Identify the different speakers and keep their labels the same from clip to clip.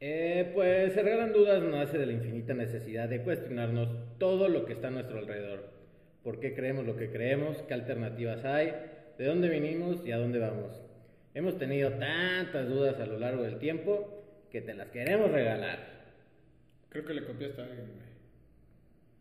Speaker 1: Eh, pues se regalan dudas nace de la infinita necesidad de cuestionarnos todo lo que está a nuestro alrededor. ¿Por qué creemos lo que creemos? ¿Qué alternativas hay? ¿De dónde vinimos y a dónde vamos? Hemos tenido tantas dudas a lo largo del tiempo que te las queremos regalar.
Speaker 2: Creo que le copiaste a alguien, güey.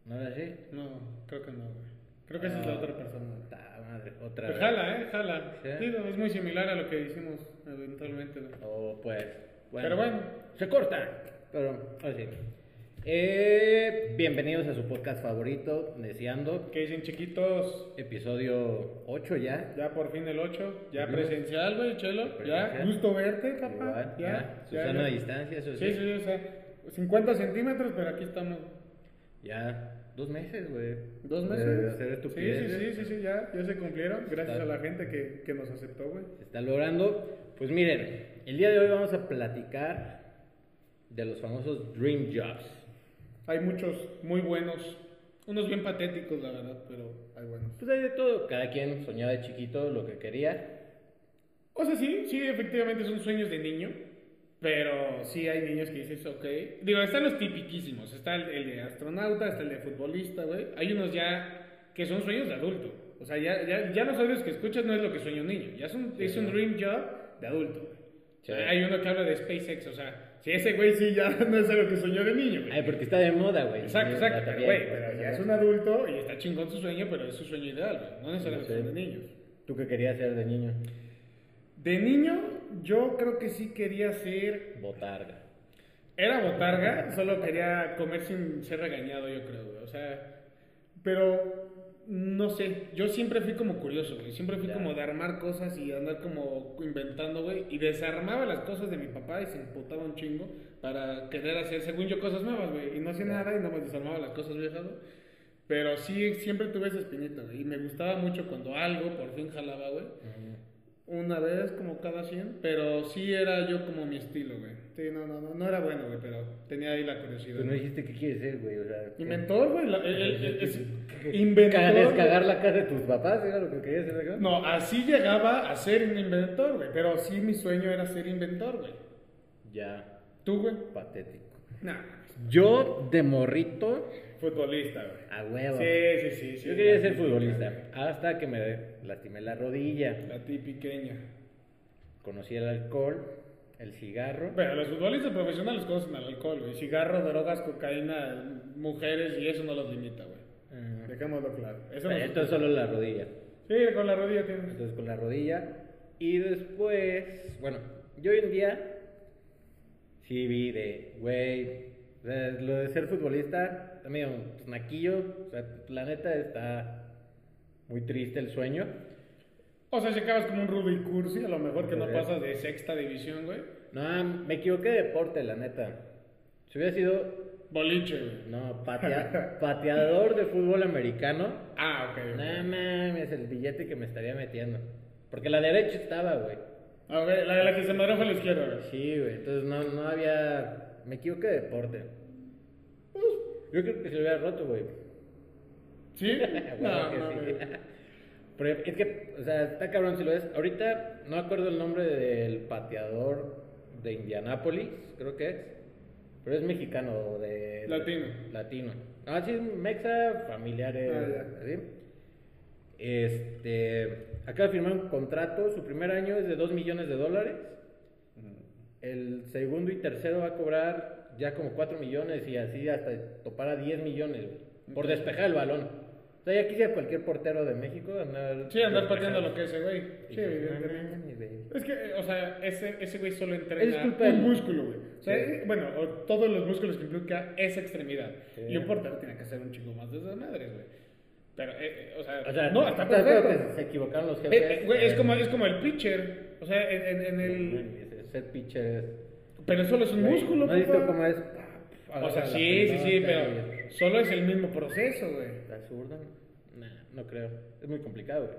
Speaker 1: ¿No es así?
Speaker 2: No, creo que no, güey. Creo que esa es la otra persona.
Speaker 1: Ta madre, otra
Speaker 2: Pues
Speaker 1: vez.
Speaker 2: jala, eh, jala.
Speaker 1: ¿Sí?
Speaker 2: Sí, es muy similar a lo que hicimos eventualmente, güey.
Speaker 1: O pues.
Speaker 2: Pero bueno.
Speaker 1: Se corta. Pero, ahora sí. Eh, bienvenidos a su podcast favorito, Deseando.
Speaker 2: ¿Qué dicen, chiquitos?
Speaker 1: Episodio 8 ya.
Speaker 2: Ya por fin el 8, ya
Speaker 1: Ujú.
Speaker 2: presencial, güey, chelo. Ya,
Speaker 1: Presencial.
Speaker 2: gusto verte, papá.
Speaker 1: Igual,
Speaker 2: ya,
Speaker 1: Susana a distancia, eso sí.
Speaker 2: Sí, sí, o sea, 50 centímetros, pero aquí estamos.
Speaker 1: Ya dos meses, güey.
Speaker 2: ¿Dos
Speaker 1: De
Speaker 2: meses?
Speaker 1: hacer
Speaker 2: Sí, sí, sí, sí, sí, ya, ya se cumplieron. Gracias
Speaker 1: Está-
Speaker 2: a la gente que, que nos aceptó, güey.
Speaker 1: Se está logrando. Pues miren, el día de hoy vamos a platicar de los famosos Dream Jobs.
Speaker 2: Hay muchos muy buenos, unos bien patéticos, la verdad, pero hay buenos.
Speaker 1: Pues hay de todo. Cada quien soñaba de chiquito lo que quería.
Speaker 2: O sea, sí, sí, efectivamente son sueños de niño, pero sí hay niños que dices, ok. Digo, están los tipiquísimos, está el, el de astronauta, está el de futbolista, güey. Hay unos ya que son sueños de adulto. O sea, ya, ya, ya los audios que escuchas no es lo que sueña un niño, ya es un, es un dream job de adulto, güey.
Speaker 1: Sí.
Speaker 2: hay uno que habla de SpaceX, o sea, si ese güey sí ya no es algo que soñó de niño, güey.
Speaker 1: Ay, porque está de moda, güey.
Speaker 2: Exacto, exacto, pero güey,
Speaker 1: pues,
Speaker 2: pero
Speaker 1: o
Speaker 2: ya es un adulto y está chingón su sueño, pero es su sueño ideal, güey. No necesariamente
Speaker 1: Sí.
Speaker 2: son de niños.
Speaker 1: ¿Tú qué querías ser de niño?
Speaker 2: De niño, yo creo que sí quería ser.
Speaker 1: Botarga.
Speaker 2: Era botarga, solo quería comer sin ser regañado, yo creo, güey. O sea, pero no sé, yo siempre fui como curioso, güey. Siempre fui
Speaker 1: Ya.
Speaker 2: como de armar cosas y andar como inventando, güey. Y desarmaba las cosas de mi papá y se emputaba un chingo para querer hacer, según yo, cosas nuevas, güey. Y no hacía nada y nada más desarmaba las cosas viejas, güey. Pero sí, siempre tuve esa espinita, güey. Y me gustaba mucho cuando algo por fin jalaba, güey. Una vez, como cada 100, pero sí era yo como mi estilo, güey. Sí, no, no, no, no era bueno, güey, pero tenía ahí la curiosidad.
Speaker 1: Tú no dijiste qué quieres ser, güey. O sea.
Speaker 2: Inventor, güey, el- el- el- es- inventor.
Speaker 1: Descagar la casa de tus papás, era lo que querías hacer acá.
Speaker 2: No, así llegaba a ser un inventor, güey, pero sí mi sueño era ser inventor, güey.
Speaker 1: Ya,
Speaker 2: ¿Tú, güey?
Speaker 1: patético.
Speaker 2: Nah,
Speaker 1: Yo, de morrito,
Speaker 2: futbolista, güey.
Speaker 1: a huevo.
Speaker 2: Sí, sí, sí, sí.
Speaker 1: Yo quería ser futbolista. Hasta que me lastimé la rodilla.
Speaker 2: La tipiqueña.
Speaker 1: Conocí el alcohol, el cigarro.
Speaker 2: Pero los futbolistas profesionales conocen al alcohol, güey. Cigarro, drogas, cocaína, mujeres y eso no los limita, güey. Dejémoslo claro. Eso no
Speaker 1: Esto es solo la rodilla.
Speaker 2: Sí, con la rodilla tienes.
Speaker 1: Entonces con la rodilla. Y después, bueno, yo hoy en día sí vi de, güey, lo de ser futbolista, medio naquillo. O sea, la neta está muy triste el sueño.
Speaker 2: O sea, si acabas como un Rudy Cursi, a lo mejor que no
Speaker 1: Ok.
Speaker 2: pasas de sexta división, güey.
Speaker 1: No, me equivoqué de deporte, la neta. Si hubiera sido,
Speaker 2: Boliche, güey.
Speaker 1: no, patea- pateador de fútbol americano,
Speaker 2: Ah, ok. ok.
Speaker 1: no mames, el billete que me estaría metiendo. Porque la derecha estaba, güey.
Speaker 2: A ver, la, la que se madreó fue la izquierda, güey.
Speaker 1: Sí, güey. Entonces no, no había. Me equivoqué de deporte. Pues, yo creo que se lo hubiera roto, güey.
Speaker 2: ¿Sí? No,
Speaker 1: que
Speaker 2: no,
Speaker 1: sí.
Speaker 2: güey.
Speaker 1: Pero es que, o sea, está cabrón si lo ves. Ahorita no acuerdo el nombre del pateador de Indianápolis, creo que es. Pero es mexicano, de.
Speaker 2: Latino.
Speaker 1: Latino. Ah, sí, mexa, familiares.
Speaker 2: Ah, ya.
Speaker 1: así. Este. Acaba de firmar un contrato. Su primer año es de 2 millones de dólares. El segundo y tercero va a cobrar ya como 4 millones y así hasta topar a 10 millones güey, por despejar el balón. O sea, ya quisiera cualquier portero de México andar.
Speaker 2: Sí, andar pateando lo que ese güey. Sí. Es que, o sea, ese, ese güey solo
Speaker 1: Es
Speaker 2: entrena
Speaker 1: culpa
Speaker 2: un
Speaker 1: del-
Speaker 2: músculo, güey. O sea,
Speaker 1: Sí.
Speaker 2: eh, bueno, o todos los músculos que implica esa extremidad.
Speaker 1: Sí.
Speaker 2: Y un portero tiene que hacer un chingo más de esas madres, güey. Pero, eh, eh, o sea,
Speaker 1: O sea,
Speaker 2: no, está perfecto.
Speaker 1: se equivocaron los jefes.
Speaker 2: eh, güey, es, como, es como el pitcher. O sea, en, en- en el.
Speaker 1: Set pitcher es.
Speaker 2: Pero solo es un
Speaker 1: Güey,
Speaker 2: músculo,
Speaker 1: ¿No has visto
Speaker 2: papá.
Speaker 1: cómo es?
Speaker 2: O sea, sí, sí, sí, pero solo es el mismo proceso, güey.
Speaker 1: ¿La zurda? Nah, no creo. Es muy complicado, güey.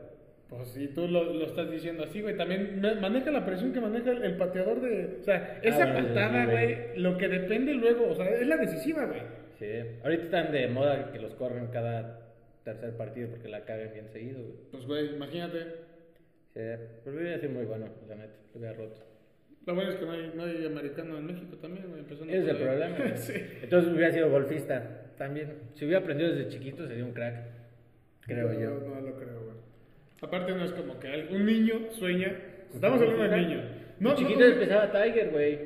Speaker 2: Pues si tú lo, lo estás diciendo así, güey, también ma- maneja la presión que maneja el, el pateador de... O sea, esa
Speaker 1: Ah, bueno,
Speaker 2: patada,
Speaker 1: sí,
Speaker 2: güey,
Speaker 1: güey.
Speaker 2: lo que depende luego, o sea, es la decisiva, güey.
Speaker 1: Sí. Ahorita están de moda que los corren cada tercer partido porque la cagan bien seguido, güey.
Speaker 2: Pues, güey, imagínate.
Speaker 1: Sí, pero hubiera sido muy bueno, la neta. Lo hubiera roto.
Speaker 2: Lo bueno es que no hay, no hay americano en México también, empezando
Speaker 1: es el problema. güey.
Speaker 2: sí.
Speaker 1: Entonces hubiera sido golfista también. Si hubiera aprendido desde chiquito sería un crack, creo
Speaker 2: no,
Speaker 1: yo.
Speaker 2: No, lo creo, güey. Aparte no es como que un niño sueña. Estamos hablando de niño.
Speaker 1: No,
Speaker 2: No,
Speaker 1: chiquito
Speaker 2: no,
Speaker 1: empezaba Tiger, güey.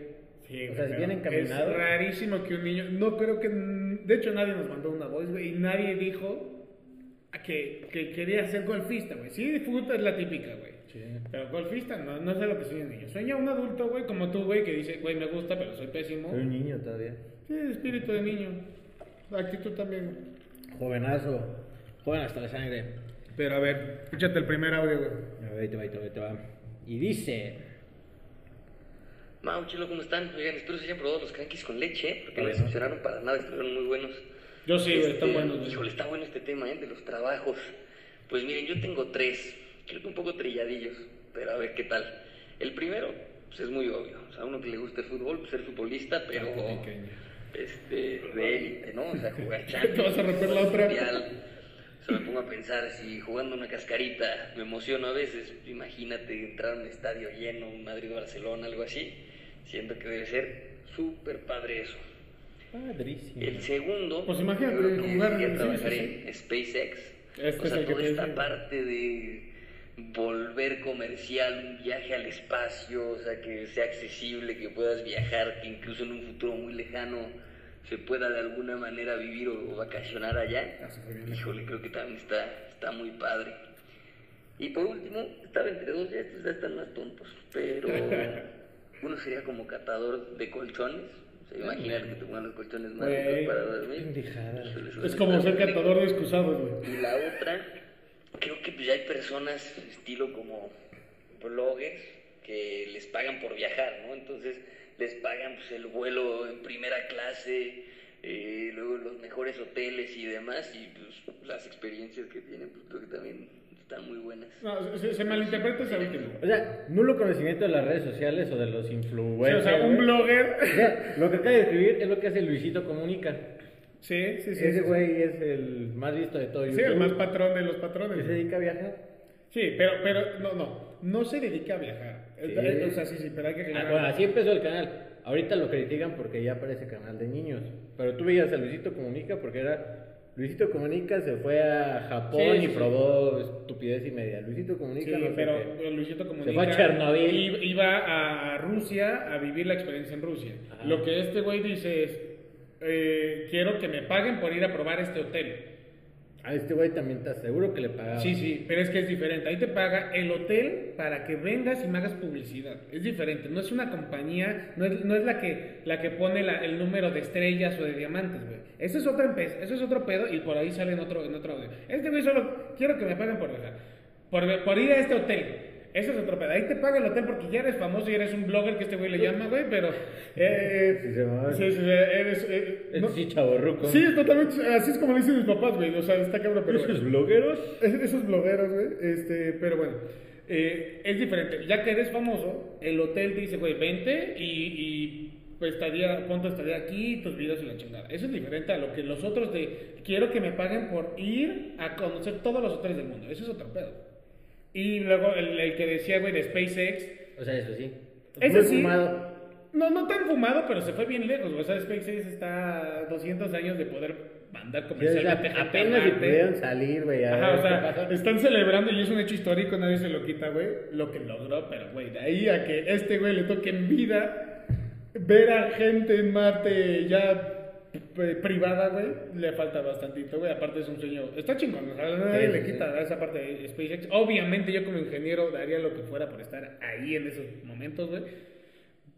Speaker 2: Sí,
Speaker 1: O
Speaker 2: güey,
Speaker 1: sea,
Speaker 2: pero
Speaker 1: bien encaminado.
Speaker 2: Es rarísimo que un niño. No creo que. De hecho, nadie nos mandó una voz, güey. Y nadie dijo que, que quería ser golfista, güey. Sí, fútbol es la típica, güey.
Speaker 1: Sí.
Speaker 2: Pero golfista no, no es lo que sueña un niño. Sueña un adulto, güey, como tú, güey, que dice, güey, me gusta, pero soy pésimo.
Speaker 1: Soy un niño todavía.
Speaker 2: Sí, espíritu de niño. Actitud también.
Speaker 1: Jovenazo. Joven hasta la sangre.
Speaker 2: Pero a ver, escúchate el primer audio, güey.
Speaker 1: A ver, ahí te va, ahí te va, ahí te va. Y dice.
Speaker 3: Mau, chilo, ¿cómo están? Oigan, espero se hayan probado los crankies con leche, porque no
Speaker 1: Bueno.
Speaker 3: decepcionaron para nada, estuvieron muy buenos.
Speaker 2: Yo sí, güey,
Speaker 3: Este,
Speaker 2: están buenos.
Speaker 3: Híjole, está bueno este tema, ¿eh? De los trabajos. Pues miren, yo tengo tres, creo que un poco trilladillos, pero a ver qué tal. El primero, pues es muy obvio. O sea, a uno que le gusta el fútbol, pues ser futbolista, pero este, de élite, ¿no? O sea, jugar
Speaker 2: Te vas a
Speaker 3: Champions,
Speaker 2: romper la otra.
Speaker 3: O sea, me pongo a pensar, si jugando una cascarita me emociono a veces, imagínate entrar a un estadio lleno, un Madrid-Barcelona, algo así. Siento que debe ser súper padre eso.
Speaker 1: Padrísimo.
Speaker 3: El segundo,
Speaker 2: Pues imagínate
Speaker 3: que
Speaker 2: jugar- sí,
Speaker 3: trabajar
Speaker 2: sí,
Speaker 3: en SpaceX.
Speaker 2: Este
Speaker 3: o sea, toda esta parte de volver comercial, un viaje al espacio, o sea, que sea accesible, que puedas viajar, que incluso en un futuro muy lejano se pueda de alguna manera vivir o, o vacacionar allá. Híjole, creo que también está, está muy padre. Y por último, estaba entre dos, ya estos ya están más tontos, pero uno sería como catador de colchones. O sea, imagínate que te pongan los colchones más para dormir. Híjole,
Speaker 2: Es como ser catador de excusados, güey.
Speaker 3: Y la otra, creo que pues ya hay personas estilo como bloggers que les pagan por viajar, ¿no? Entonces les pagan pues el vuelo en primera clase, eh, luego los mejores hoteles y demás, y pues las experiencias que tienen, pues creo que también están muy buenas.
Speaker 2: No, se, se malinterpreta ese último.
Speaker 1: O sea, nulo conocimiento de las redes sociales o de los
Speaker 2: Sí,
Speaker 1: influencers.
Speaker 2: o sea, un blogger.
Speaker 1: O sea, lo que acaba de escribir es lo que hace Luisito Comunica.
Speaker 2: Sí, sí, sí.
Speaker 1: Ese
Speaker 2: sí,
Speaker 1: güey es el más visto de todo
Speaker 2: Sí,
Speaker 1: YouTube.
Speaker 2: el más patrón de los patrones.
Speaker 1: se dedica a viajar.
Speaker 2: Sí, pero, pero, no, no. No se dedica a viajar.
Speaker 1: Sí.
Speaker 2: Eh, O sea, sí, sí, pero hay que
Speaker 1: Ah, bueno, así empezó el canal. Ahorita lo critican porque ya parece canal de niños. Pero tú veías a Luisito Comunica porque era. Luisito Comunica se fue a Japón
Speaker 2: Sí, sí,
Speaker 1: y
Speaker 2: sí.
Speaker 1: probó estupidez y media. Luisito Comunica
Speaker 2: Sí,
Speaker 1: no sé
Speaker 2: pero pero Luisito Comunica
Speaker 1: fue a Chernobyl.
Speaker 2: Iba a, a Rusia a vivir la experiencia en Rusia.
Speaker 1: Ajá.
Speaker 2: Lo que este güey dice es, eh, quiero que me paguen por ir a probar este hotel.
Speaker 1: A este güey también te aseguro que le pagaba.
Speaker 2: Sí, sí, pero es que es diferente. Ahí te paga el hotel para que vengas y me hagas publicidad. Es diferente. No es una compañía, no es, no es la, que, la que pone la- el número de estrellas o de diamantes, güey. Eso es otra empresa, eso es otro pedo y por ahí sale en otro, en otro audio. Este güey solo quiero que me paguen por. Por, por ir a este hotel. Eso es otro pedo. Ahí te paga el hotel porque ya eres famoso y eres un blogger que este güey le llama, güey, pero... Eh,
Speaker 1: Sí, se llama.
Speaker 2: sí, sí, eres... eh,
Speaker 1: Es
Speaker 2: no-
Speaker 1: sí, chaborruco.
Speaker 2: Sí, totalmente. Así es como le dicen mis papás, güey. O sea, está cabrón, pero.
Speaker 1: ¿Esos
Speaker 2: bueno.
Speaker 1: blogueros?
Speaker 2: Es- Esos blogueros, güey. Este, pero bueno. eh, es diferente. Ya que eres famoso, el hotel te dice, güey, vente y, y pues estaría, punto estaría aquí, tus videos y la chingada. Eso es diferente a lo que los otros de quiero que me paguen por ir a conocer todos los hoteles del mundo. Eso es otro pedo. Y luego el, el que decía, güey, de SpaceX.
Speaker 1: O sea, eso sí. Muy
Speaker 2: sí.
Speaker 1: fumado.
Speaker 2: No, no tan fumado, pero se fue bien lejos. güey. O sea, SpaceX está a 200 años de poder mandar
Speaker 1: Sí, o sea,
Speaker 2: comercialmente
Speaker 1: apenas si pudieron salir, güey.
Speaker 2: Ajá, o sea, están celebrando y es un hecho histórico, nadie se lo quita, güey, lo que logró, pero, güey, de ahí a que este güey le toque en vida ver a gente en Marte ya privada, güey, le falta bastantito, güey, aparte es un sueño, está chingón, o sea, nadie le quita esa parte de SpaceX, obviamente yo como ingeniero daría lo que fuera por estar ahí en esos momentos, güey,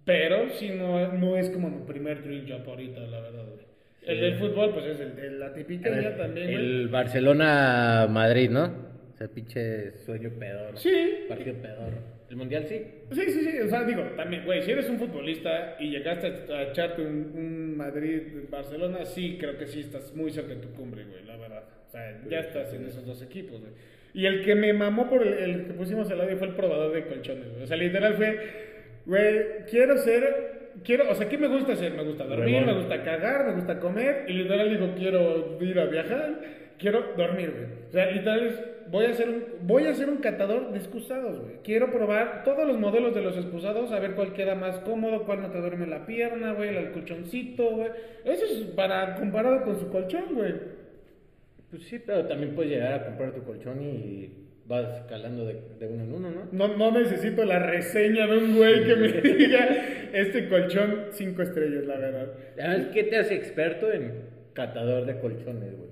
Speaker 2: pero sí no, no es como mi primer dream job ahorita, la verdad, güey. El
Speaker 1: Sí.
Speaker 2: del fútbol, pues es el de la típica
Speaker 1: ver,
Speaker 2: ya también.
Speaker 1: El Barcelona-Madrid, ¿no? O sea, pinche sueño pedor.
Speaker 2: Sí.
Speaker 1: Partido pedor. El mundial sí.
Speaker 2: Sí, sí, sí, o sea, digo, también, güey, si eres un futbolista y llegaste a, echarte un, un Madrid-Barcelona, sí, creo que sí estás muy cerca de tu cumbre, güey, la verdad. O sea, ya estás en esos dos equipos, güey. Y el que me mamó por el, el que pusimos al audio fue el probador de colchones, güey. O sea, literal fue, güey, quiero ser, quiero, o sea, ¿qué me gusta hacer? Me gusta dormir, me gusta cagar, me gusta comer, y literal digo, quiero ir a viajar, quiero dormir, güey. O sea, literal es voy a hacer un, voy a hacer un catador de excusados, güey. Quiero probar todos los modelos de los excusados, a ver cuál queda más cómodo, cuál no te duerme la pierna, güey, el colchoncito, güey. Eso es para comparado con su colchón, güey.
Speaker 1: Pues sí, pero también puedes llegar a comprar tu colchón y vas escalando de, de uno en uno, ¿no?
Speaker 2: No, no necesito la reseña de un güey que me diga este colchón cinco estrellas, la verdad.
Speaker 1: ¿Sabes qué te hace experto en catador de colchones, güey?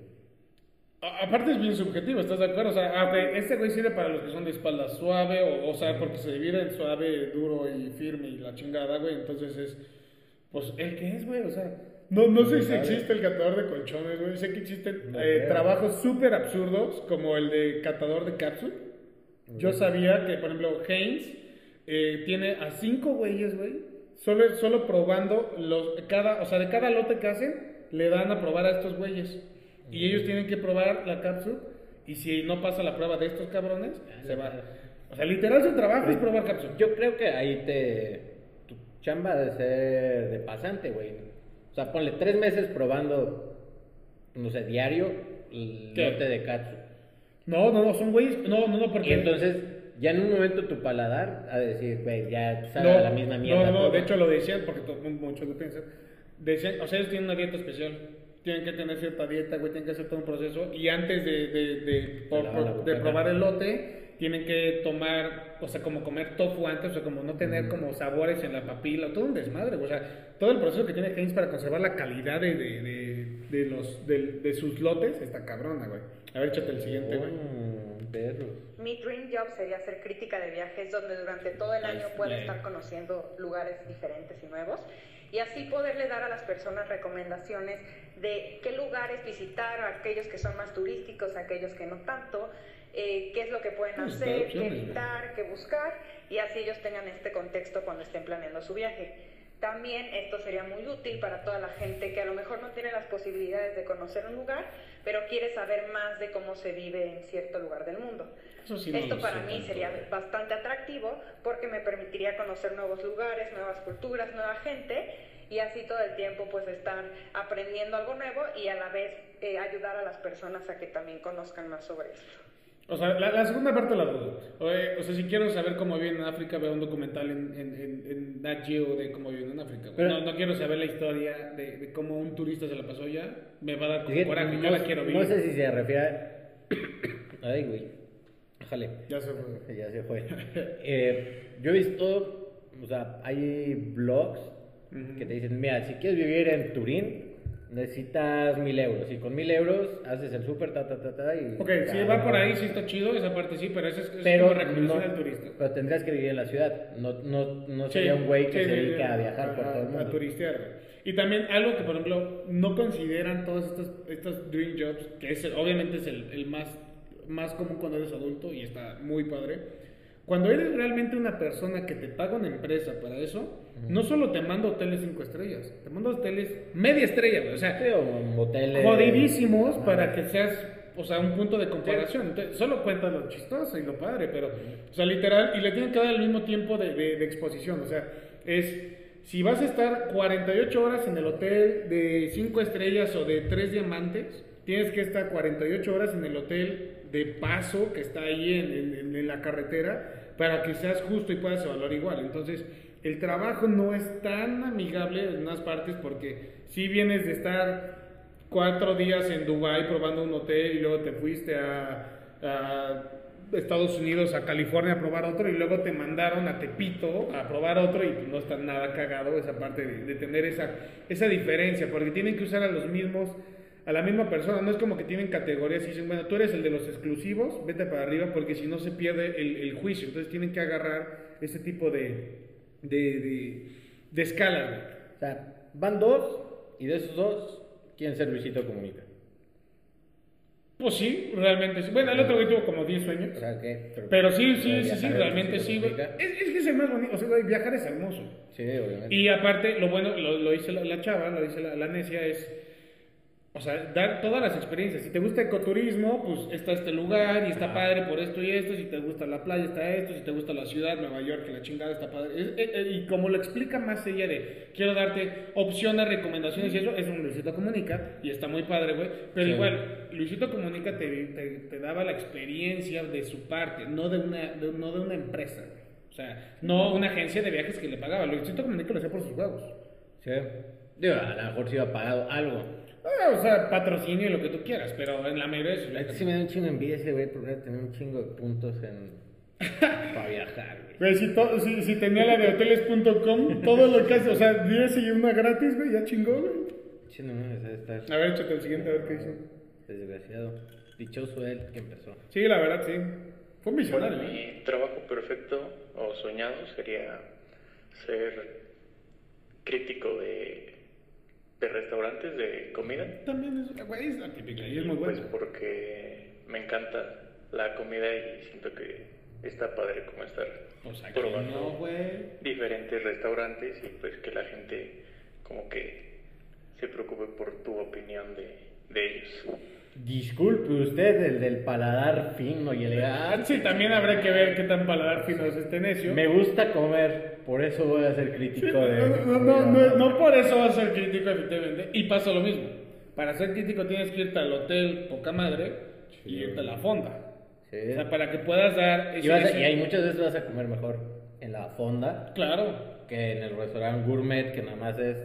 Speaker 2: A- Aparte es bien subjetivo, ¿estás de acuerdo? O sea, ah, este güey sirve para los que son de espalda suave, o, o sea, porque se divide en suave, duro y firme y la chingada, güey. Entonces es, pues, ¿el qué es, güey? O sea, no, no sé si existe el catador de colchones, güey. Sé que existen eh, trabajos súper absurdos, como el de catador de cápsula. Yo sabía que, por ejemplo, Haynes eh, tiene a cinco güeyes, güey, solo, solo probando los, cada, o sea, de cada lote que hacen, le dan a probar a estos güeyes. Y ellos tienen que probar la cápsula, y si no pasa la prueba de estos cabrones, se va. O sea, literal su trabajo es probar cápsula.
Speaker 1: Yo creo que ahí te. Tu chamba de ser de pasante, güey. O sea, ponle tres meses probando, no sé, diario, el
Speaker 2: ¿Qué?
Speaker 1: lote de katsu.
Speaker 2: No, no, no, son güeyes, no, no, no, porque...
Speaker 1: Y entonces, ya en un momento tu paladar a decir, güey, ya sabe
Speaker 2: no,
Speaker 1: la misma mierda.
Speaker 2: No, no, de hecho lo decían porque muchos lo piensan. Decían, o sea, ellos tienen una dieta especial. Tienen que tener cierta dieta, güey, tienen que hacer todo un proceso. Y antes de, de, de, por-
Speaker 1: lavar la
Speaker 2: por-
Speaker 1: boca.
Speaker 2: de probar el lote, tienen que tomar, o sea, como comer tofu antes, o sea, como no tener como sabores en la papila, todo un desmadre, güey. o sea, todo el proceso que tiene Heinz para conservar la calidad de, de, de, de los, de, de sus lotes está cabrona, güey. A ver, échate el siguiente, güey.
Speaker 1: Oh, perros.
Speaker 4: Mi dream job sería ser crítica de viajes donde durante todo el año pueda
Speaker 2: Bien.
Speaker 4: estar conociendo lugares diferentes y nuevos y así poderle dar a las personas recomendaciones de qué lugares visitar, aquellos que son más turísticos, aquellos que no tanto, eh, qué es lo que pueden
Speaker 2: Pues,
Speaker 4: hacer, qué evitar, qué buscar y así ellos tengan este contexto cuando estén planeando su viaje. También esto sería muy útil para toda la gente que a lo mejor no tiene las posibilidades de conocer un lugar, pero quiere saber más de cómo se vive en cierto lugar del mundo.
Speaker 2: Sí no
Speaker 4: Esto
Speaker 2: lo
Speaker 4: para mí sería
Speaker 2: güey.
Speaker 4: bastante atractivo porque me permitiría conocer nuevos lugares, nuevas culturas, nueva gente y así todo el tiempo pues estar aprendiendo algo nuevo y a la vez eh, ayudar a las personas a que también conozcan más sobre esto.
Speaker 2: O sea, la, la segunda parte la dudo. O sea, si quiero saber cómo viven en África, veo un documental en, en, en, en Nat Geo de cómo viven en África.
Speaker 1: Pero-
Speaker 2: no, no quiero saber la historia de, de cómo un turista se la pasó allá. Me va a dar como coraje.
Speaker 1: no,
Speaker 2: Yo la quiero vivir.
Speaker 1: no sé si se refiere a... Ay, güey. Déjale.
Speaker 2: Ya se fue.
Speaker 1: Ya se fue. Eh, yo he visto, o sea, hay blogs que te dicen, mira, si quieres vivir en Turín, necesitas mil euros. Y con mil euros haces el súper, ta, ta, ta, ta. Y
Speaker 2: Ok, si va por ahí, sí está chido, esa parte sí, pero esa es, es
Speaker 1: Pero,
Speaker 2: como
Speaker 1: no-
Speaker 2: al turista.
Speaker 1: pero tendrías que vivir en la ciudad. No, no, no
Speaker 2: Sí,
Speaker 1: sería un güey que
Speaker 2: sí,
Speaker 1: se
Speaker 2: sí,
Speaker 1: dedica
Speaker 2: sí,
Speaker 1: a viajar por todo el
Speaker 2: A
Speaker 1: mundo.
Speaker 2: turistear. güey. Y también algo que, por ejemplo, no consideran todos estos, estos dream jobs, que es, obviamente es el, el más, más común cuando eres adulto y está muy padre. Cuando eres realmente una persona que te paga una empresa para eso, no solo te manda hoteles cinco estrellas, te manda hoteles media estrella, güey. O sea,
Speaker 1: o moteles.
Speaker 2: jodidísimos para que seas, o sea, un punto de comparación. Entonces, solo cuenta lo chistoso y lo padre, pero, o sea, literal, y le tienen que dar el mismo tiempo de, de- de exposición. O sea, es, si vas a estar 48 horas en el hotel de 5 estrellas o de 3 diamantes, tienes que estar 48 horas en el hotel de paso que está ahí en, la carretera para que seas justo y puedas evaluar igual. Entonces, el trabajo no es tan amigable en unas partes porque si vienes de estar cuatro días en Dubai probando un hotel y luego te fuiste a, Estados Unidos, a California a probar otro y luego te mandaron a Tepito a probar otro y no está nada cagado esa parte de, de tener esa, esa diferencia porque tienen que usar a los mismos a la misma persona, no es como que tienen categorías y dicen, bueno, tú eres el de los exclusivos, vete para arriba porque si no se pierde el, el juicio, entonces tienen que agarrar ese tipo de, de, de, de escalas.
Speaker 1: O sea, van dos y de esos dos, ¿quién ser Luisito Comunica?
Speaker 2: Pues sí, realmente sí. Bueno, el otro güey tuvo como 10 sueños.
Speaker 1: O sea, ¿qué?
Speaker 2: Pero sí, sí, sí, sí, realmente sí. Es, es que es el más bonito, o sea, viajar es hermoso.
Speaker 1: Sí, obviamente.
Speaker 2: Y aparte, lo bueno, lo, lo dice la, la chava, lo dice la, la necia, es... o sea, dar todas las experiencias. Si te gusta ecoturismo, pues está este lugar y está padre por esto y esto. Si te gusta la playa, está esto. Si te gusta la ciudad, Nueva York, que la chingada está padre. Es- eh, eh, y como lo explica más ella de quiero darte opciones, recomendaciones y eso, es un Luisito Comunica y está muy padre, güey. Pero
Speaker 1: Sí.
Speaker 2: igual, Luisito Comunica te, te, te daba la experiencia de su parte, no de una, de- no de una empresa. O sea, no una agencia de viajes que le pagaba. Luisito Comunica lo hacía por sus huevos.
Speaker 1: Sí. Digo, a lo mejor se iba pagado algo.
Speaker 2: Ah, o sea, patrocinio y lo que tú quieras, pero en la mayoría de sus
Speaker 1: neta sí me da un chingo de envidia ese güey porque tener un chingo de puntos en... para viajar, güey.
Speaker 2: Güey, si, to- si, si tenía la de hoteles.com, todo lo que hace, o sea, 10 y una gratis, güey, ya chingó, güey.
Speaker 1: Sí, no estar
Speaker 2: A ver, échate el siguiente, a ver qué hizo.
Speaker 1: desgraciado. Dichoso él que empezó.
Speaker 2: Sí, la verdad, sí. Fue un
Speaker 5: Bueno,
Speaker 2: visionario, ¿eh?
Speaker 5: mi trabajo perfecto o soñado sería ser crítico de, de restaurantes de comida.
Speaker 2: También es, güey, es la típica y es muy
Speaker 5: Pues
Speaker 2: bueno.
Speaker 5: porque me encanta la comida y siento que está padre como estar
Speaker 2: Pues aquí
Speaker 5: probando
Speaker 2: no,
Speaker 5: diferentes restaurantes y pues que la gente como que se preocupe por tu opinión de, de ellos.
Speaker 1: Disculpe usted, el del paladar fino y elegante.
Speaker 2: sí, también habrá que ver qué tan paladar fino es este necio.
Speaker 1: Me gusta comer, por eso voy a ser crítico de...
Speaker 2: No, no, no, no por eso vas a ser crítico, efectivamente. Y pasa lo mismo. Para ser crítico tienes que irte al hotel poca madre y irte a la fonda.
Speaker 1: Sí.
Speaker 2: O sea, para que puedas dar
Speaker 1: Y,
Speaker 2: ese-
Speaker 1: vas a-
Speaker 2: ese-
Speaker 1: y hay muchas veces vas a comer mejor en la fonda
Speaker 2: Claro.
Speaker 1: que en el restaurante gourmet, que nada más es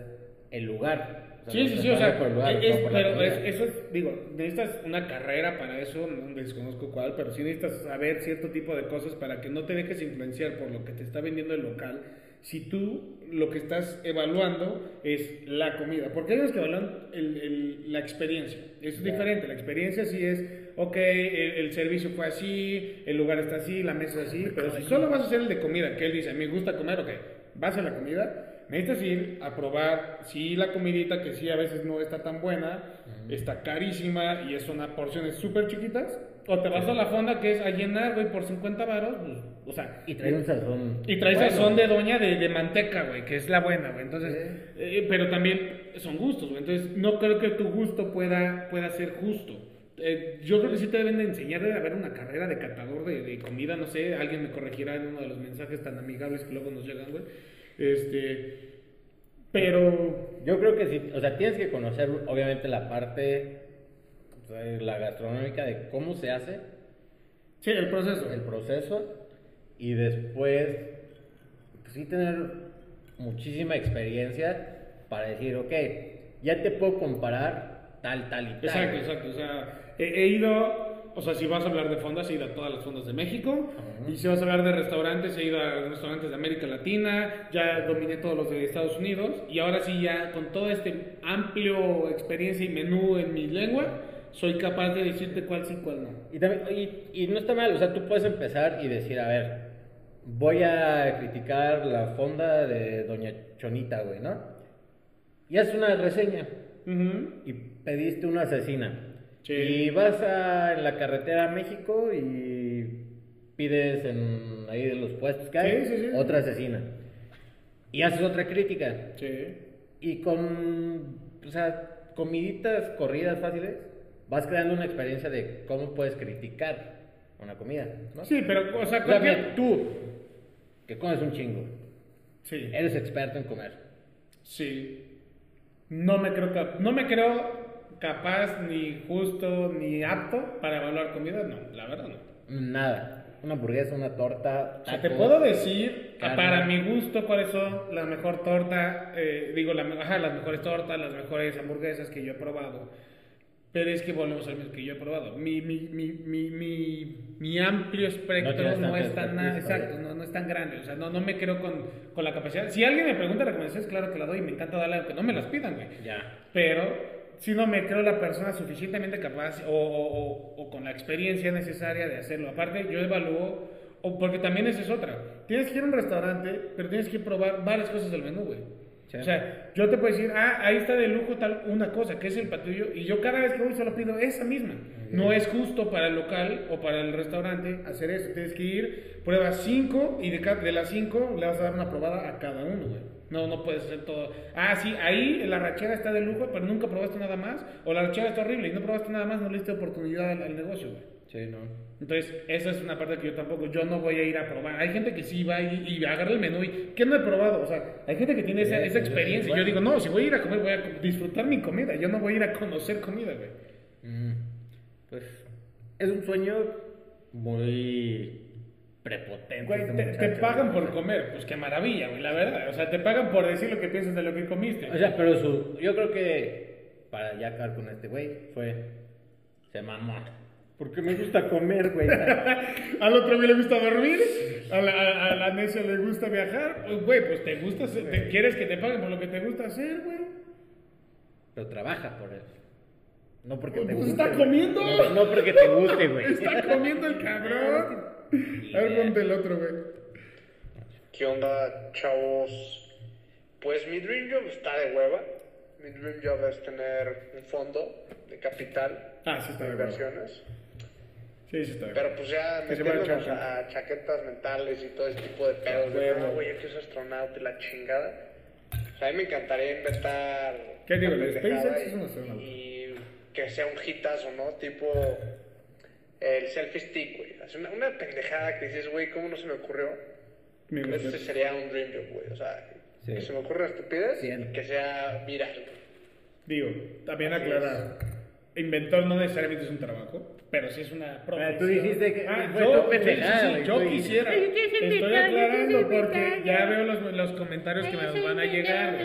Speaker 1: el lugar.
Speaker 2: Sí, sí, sí, o sea,
Speaker 1: lugar,
Speaker 2: es-
Speaker 1: la
Speaker 2: pero es- eso es, digo, necesitas una carrera para eso, no desconozco cuál, pero sí necesitas saber cierto tipo de cosas para que no te dejes influenciar por lo que te está vendiendo el local. Si tú lo que estás evaluando es la comida, porque hay que evalúan el- el- la experiencia, eso es
Speaker 1: Ya.
Speaker 2: diferente, la experiencia sí es, ok, el, el servicio fue así, el lugar está así, la mesa es así, pero si solo vas a hacer el de comida, que él dice, me gusta comer, ok, vas a la comida, necesitas ir a probar, sí, la comidita que sí a veces no está tan buena, está carísima y es una porciones súper chiquitas, o te vas a la fonda que es a llenar, güey, por 50 varos, pues, o sea,
Speaker 1: Y trae un sazón.
Speaker 2: y trae
Speaker 1: bueno.
Speaker 2: sazón de doña de, de manteca, güey, que es la buena, güey. Entonces,
Speaker 1: Sí.
Speaker 2: eh, pero también son gustos, güey. Entonces, no creo que tu gusto pueda, pueda ser justo. Eh, yo creo que sí te deben de enseñar de haber una carrera de catador de, de comida, no sé, alguien me corregirá en uno de los mensajes tan amigables que luego nos llegan, güey. Este, pero
Speaker 1: Yo creo que sí, o sea, tienes que conocer obviamente la parte, o sea, la gastronómica de cómo se hace,
Speaker 2: sí, el proceso.
Speaker 1: el proceso, y después, pues sí tener muchísima experiencia para decir, ok, ya te puedo comparar tal, tal y tal.
Speaker 2: Exacto, exacto. O sea, he, he ido, o sea, si vas a hablar de fondas, he ido a todas las fondas de México. Y si vas a hablar de restaurantes, he ido a restaurantes de América Latina. Ya dominé todos los de Estados Unidos. Y ahora sí, ya con todo este amplio experiencia y menú en mi lengua, soy capaz de decirte cuál sí, cuál no.
Speaker 1: Y, también, y, y no está mal, o sea, tú puedes empezar y decir, a ver, voy a criticar la fonda de Doña Chonita, güey, ¿no? Y haces una reseña y pediste una asesina.
Speaker 2: Sí.
Speaker 1: Y vas a, en la carretera a México y pides en ahí de los puestos que hay
Speaker 2: Sí, sí, sí.
Speaker 1: otra asesina. Y haces otra crítica.
Speaker 2: Sí.
Speaker 1: Y con, o sea, comiditas corridas fáciles, vas creando una experiencia de cómo puedes criticar una comida, ¿no?
Speaker 2: Sí, pero, o sea, cualquier...
Speaker 1: tú, que comes un chingo,
Speaker 2: Sí.
Speaker 1: eres experto en comer.
Speaker 2: Sí. No me creo no me creo capaz ni justo ni apto para evaluar comida, no, la verdad no.
Speaker 1: Nada. Una hamburguesa, una torta.
Speaker 2: O sea, te puedo decir
Speaker 1: carne.
Speaker 2: para mi gusto cuáles son la mejor torta, eh, digo, la, ajá, las mejores tortas, las mejores hamburguesas que yo he probado. Pero es que volvemos al mismo que yo he probado. Mi, mi, mi, mi, amplio espectro no,
Speaker 1: tanta
Speaker 2: es tan exacto, no, no es tan grande. O sea, no, no me creo con, con la capacidad. Si alguien me pregunta recomendaciones, claro que la doy y me encanta darle, aunque no me las pidan, güey.
Speaker 1: Ya.
Speaker 2: Pero si no me creo la persona suficientemente capaz o, o- o- con la experiencia necesaria de hacerlo. Aparte, yo evalúo, o porque también esa es otra. Tienes que ir a un restaurante, pero tienes que probar varias cosas del menú, güey.
Speaker 1: Sí.
Speaker 2: O sea, yo te puedo decir, ah, ahí está de lujo tal una cosa, que es el patullo, y yo cada vez que voy solo pido esa misma. No es justo para el local o para el restaurante hacer eso. Tienes que ir, pruebas cinco y de, ca- de las cinco le vas a dar una probada a cada uno, güey. No, no puedes hacer todo. Ah, sí, ahí la rachera está de lujo, pero nunca probaste nada más. O la rachera está horrible y no probaste nada más, no le diste oportunidad al, al negocio, güey.
Speaker 1: Sí, no.
Speaker 2: Entonces, esa es una parte que yo tampoco, yo no voy a ir a probar. Hay gente que sí va y, y agarra el menú y, ¿qué no he probado? O sea, hay gente que tiene esa,
Speaker 1: Sí,
Speaker 2: esa
Speaker 1: sí,
Speaker 2: experiencia.
Speaker 1: bueno.
Speaker 2: Yo digo, no, si voy a ir a comer, voy a disfrutar mi comida. Yo no voy a ir a conocer comida, güey.
Speaker 1: Mm, Pues es un sueño muy prepotente.
Speaker 2: Güey, te, pagan
Speaker 1: güey.
Speaker 2: por comer, pues qué maravilla, güey, la verdad. O sea, te pagan por decir lo que piensas de lo que comiste.
Speaker 1: O sea, pero su, yo creo que para ya acabar con este güey fue se mamó. Porque me gusta comer, güey.
Speaker 2: Al otro güey le gusta dormir, a la, a, a la necia le gusta viajar. Pues, Güey, pues te gusta, hacer- te, quieres que te paguen por lo que te gusta hacer, güey.
Speaker 1: Pero trabaja por eso. No porque te
Speaker 2: Pues
Speaker 1: guste.
Speaker 2: está comiendo.
Speaker 1: No, no porque te guste, güey.
Speaker 2: Está comiendo el cabrón. A ver, ponte el otro, güey.
Speaker 6: ¿Qué onda, chavos? Pues mi dream job está de hueva. Mi dream job es tener un fondo de capital
Speaker 2: Ah, sí está
Speaker 6: de
Speaker 2: de
Speaker 6: inversiones.
Speaker 2: Sí, sí está bien.
Speaker 6: Pero pues ya metiéndonos a chaquetas mentales y todo ese tipo de pedos. De,
Speaker 2: Huevo.
Speaker 6: no, güey, yo quiero ser astronauta y la chingada. O sea, a mí me encantaría inventar...
Speaker 2: ¿Qué digo? El SpaceX es un astronauta.
Speaker 6: Y que sea un hitazo, ¿no? Tipo el selfie stick, güey. Hacer una, una pendejada que dices, güey, ¿cómo no se me ocurrió?
Speaker 2: Mi
Speaker 6: Ese
Speaker 2: respeto.
Speaker 6: sería un dream job, güey. O sea,
Speaker 1: Sí.
Speaker 6: que se me ocurra estupidez y que sea viral.
Speaker 2: Digo, también
Speaker 6: Así
Speaker 2: aclarar. Inventor no necesariamente es un trabajo, pero sí es una profesión.
Speaker 1: tú dijiste que-
Speaker 2: Ah, yo,
Speaker 1: pendejada,
Speaker 2: sí, yo quisiera. Estoy aclarando porque ya veo los, los comentarios que me van a llegar.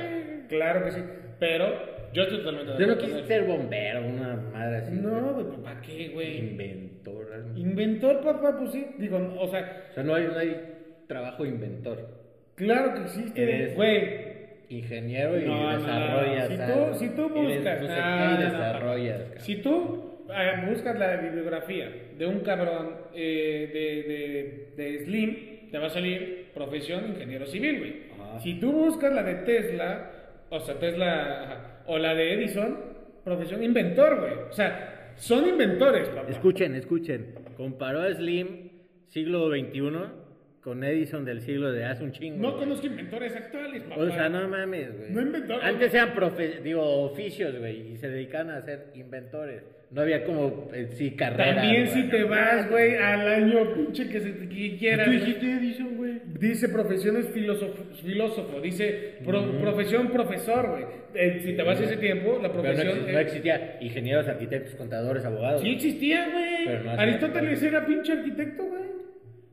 Speaker 2: Claro que sí. Pero yo estoy totalmente de
Speaker 1: Yo no quise ser bombero, una madre así.
Speaker 2: No, güey, ¿para qué, güey?
Speaker 1: Inventor. algo.
Speaker 2: Inventor, papá, pues sí. Digo, o sea,
Speaker 1: O sea, no hay, no hay trabajo inventor.
Speaker 2: claro que existe,
Speaker 1: Eres-
Speaker 2: güey.
Speaker 1: Ingeniero y
Speaker 2: No, no,
Speaker 1: desarrollas.
Speaker 2: Si tú,
Speaker 1: algo.
Speaker 2: si tú
Speaker 1: Eres
Speaker 2: buscas,
Speaker 1: no sé
Speaker 2: no,
Speaker 1: qué y
Speaker 2: no, no,
Speaker 1: desarrollas.
Speaker 2: no.
Speaker 1: cabrón.
Speaker 2: Si tú eh, buscas la bibliografía de un cabrón eh, de, de, de Slim, te va a salir profesión ingeniero civil, güey.
Speaker 1: Ajá.
Speaker 2: Si tú buscas la de Tesla, o sea, Tesla, ajá, o la de Edison, profesión inventor, güey. O sea, son inventores, papá.
Speaker 1: Escuchen, escuchen. Comparó a Slim, siglo XXI, con Edison del siglo de hace un chingo.
Speaker 2: No conozco inventores actuales, papá.
Speaker 1: O sea, no mames, güey.
Speaker 2: No inventó-
Speaker 1: Antes eran profe digo, oficios, güey, y se dedicaban a ser inventores. No había como, eh, sí, carrera.
Speaker 2: También
Speaker 1: güey.
Speaker 2: si te vas, güey, al año pinche que, se, que quieras.
Speaker 1: Tú dijiste Edison, güey.
Speaker 2: Dice profesiones filósofo, filósofo dice pro- profesión profesor, güey. Eh, si te vas a ese tiempo, la
Speaker 1: Pero no,
Speaker 2: profesión...
Speaker 1: exi- no
Speaker 2: eh,
Speaker 1: existía ingenieros, arquitectos, contadores, abogados.
Speaker 2: sí existía,
Speaker 1: Pero
Speaker 2: güey.
Speaker 1: no
Speaker 2: Aristóteles era pinche arquitecto, güey.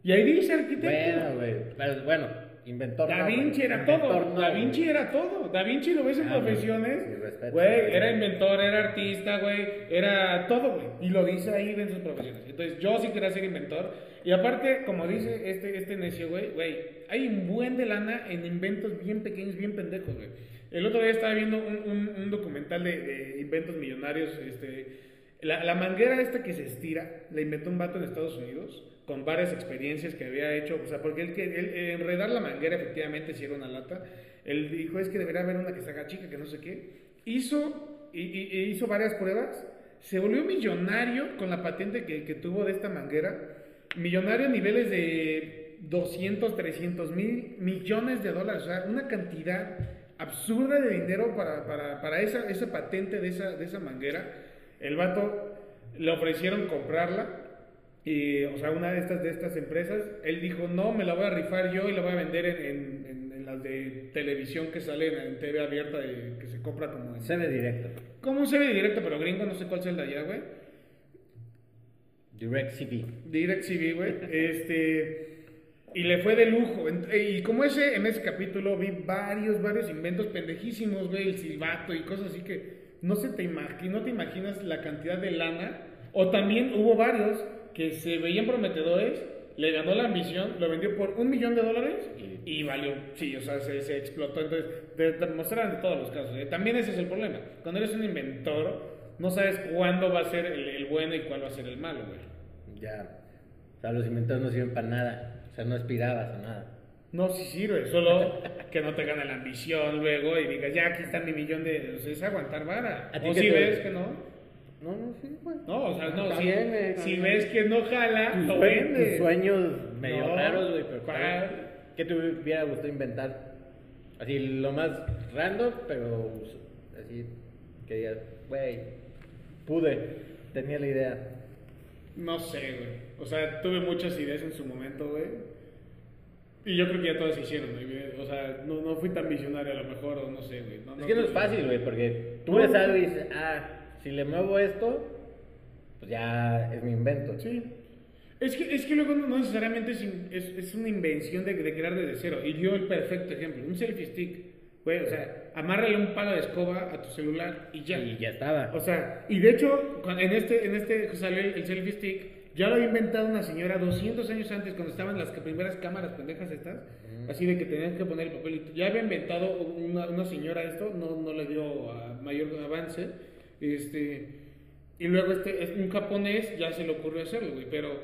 Speaker 2: Y ahí dice arquitecto.
Speaker 1: Bueno, güey. Pero bueno, inventor.
Speaker 2: Da
Speaker 1: no,
Speaker 2: Vinci
Speaker 1: güey.
Speaker 2: era
Speaker 1: Inventor
Speaker 2: todo.
Speaker 1: no,
Speaker 2: da. Vinci era todo. Da Vinci lo ves en
Speaker 1: Ah,
Speaker 2: profesiones. Güey, era inventor, era artista, güey. Era todo, güey. Y lo dice ahí en sus profesiones. Entonces, yo sí quería ser inventor. Y aparte, como dice este, este necio, güey, güey, hay un buen de lana en inventos bien pequeños, bien pendejos, güey. El otro día estaba viendo un, un- un documental de, de inventos millonarios. Este, la, la manguera esta que se estira, la inventó un vato en Estados Unidos con varias experiencias que había hecho, o sea, porque él, él- eh, enredar la manguera efectivamente si era una lata, él dijo es que debería haber una que se haga chica, que no sé qué, hizo, y- y hizo varias pruebas, se volvió millonario con la patente que, que tuvo de esta manguera, millonario a niveles de 200, 300 mil millones de dólares, o sea, una cantidad absurda de dinero para, para, para esa, esa patente de esa, de esa manguera. El vato le ofrecieron comprarla, y, o sea, una de estas, de estas empresas, él dijo, no, me la voy a rifar yo y la voy a vender en, en- en- en las de televisión que salen en TV abierta, de- que se compra como en...
Speaker 1: Se ve directo.
Speaker 2: ¿Cómo se ve directo? Pero gringo, no sé cuál sea el de allá, güey.
Speaker 1: Direct CV.
Speaker 2: DirecTV, güey. Este. Y le fue de lujo. Y como ese, en ese capítulo vi varios, varios inventos pendejísimos, güey. El silbato y cosas así que no se te imagi- no te imaginas la cantidad de lana. O también hubo varios que se veían prometedores. Le ganó la ambición, lo vendió por un millón de dólares y valió, sí, o sea, se, se explotó. Entonces, te, te mostraron de todos los casos. ¿eh? También ese es el problema. Cuando eres un inventor, no sabes cuándo va a ser el, el bueno y cuál va a ser el malo, güey.
Speaker 1: Ya. O sea, los inventores no sirven para nada. O sea, no aspirabas a nada.
Speaker 2: No, sí sirve, solo que no te gane la ambición luego y digas, ya aquí está mi millón de... O sea, es aguantar vara.
Speaker 1: ¿A ti
Speaker 2: O si
Speaker 1: te-
Speaker 2: ves que no.
Speaker 1: No, no, sí, güey.
Speaker 2: No, o sea, no, si, si ves que no jala,
Speaker 1: Tus,
Speaker 2: lo vendes.
Speaker 1: tus sueños medio
Speaker 2: No,
Speaker 1: raros, güey, pero
Speaker 2: ¿cuál?
Speaker 1: ¿qué te hubiera gustado inventar? Así, lo más random, pero así, que digas, güey, pude, tenía la idea.
Speaker 2: No sé, güey. O sea, tuve muchas ideas en su momento, güey. Y yo creo que ya todas se hicieron, güey. O sea, no, no fui tan visionario a lo mejor, o no sé, güey. No,
Speaker 1: Es que no es fácil, güey, porque tú ves algo y dices, ah, si le muevo esto, pues ya es mi invento.
Speaker 2: Sí. Es que, es que luego no no necesariamente es, es, es una invención de, de crear desde cero. Y dio el perfecto ejemplo. Un selfie stick. Güey, o sea, amárrale un palo de escoba a tu celular y ya.
Speaker 1: Y ya estaba.
Speaker 2: O sea, y de hecho, en este, en este salió el, el selfie stick, ya lo había inventado una señora 200 años antes, cuando estaban las primeras cámaras pendejas estas, así de que tenías que poner el papelito. Ya había inventado una, una señora esto, no, no le dio a mayor avance, este, y luego este, es un japonés ya se le ocurrió hacerlo, güey, pero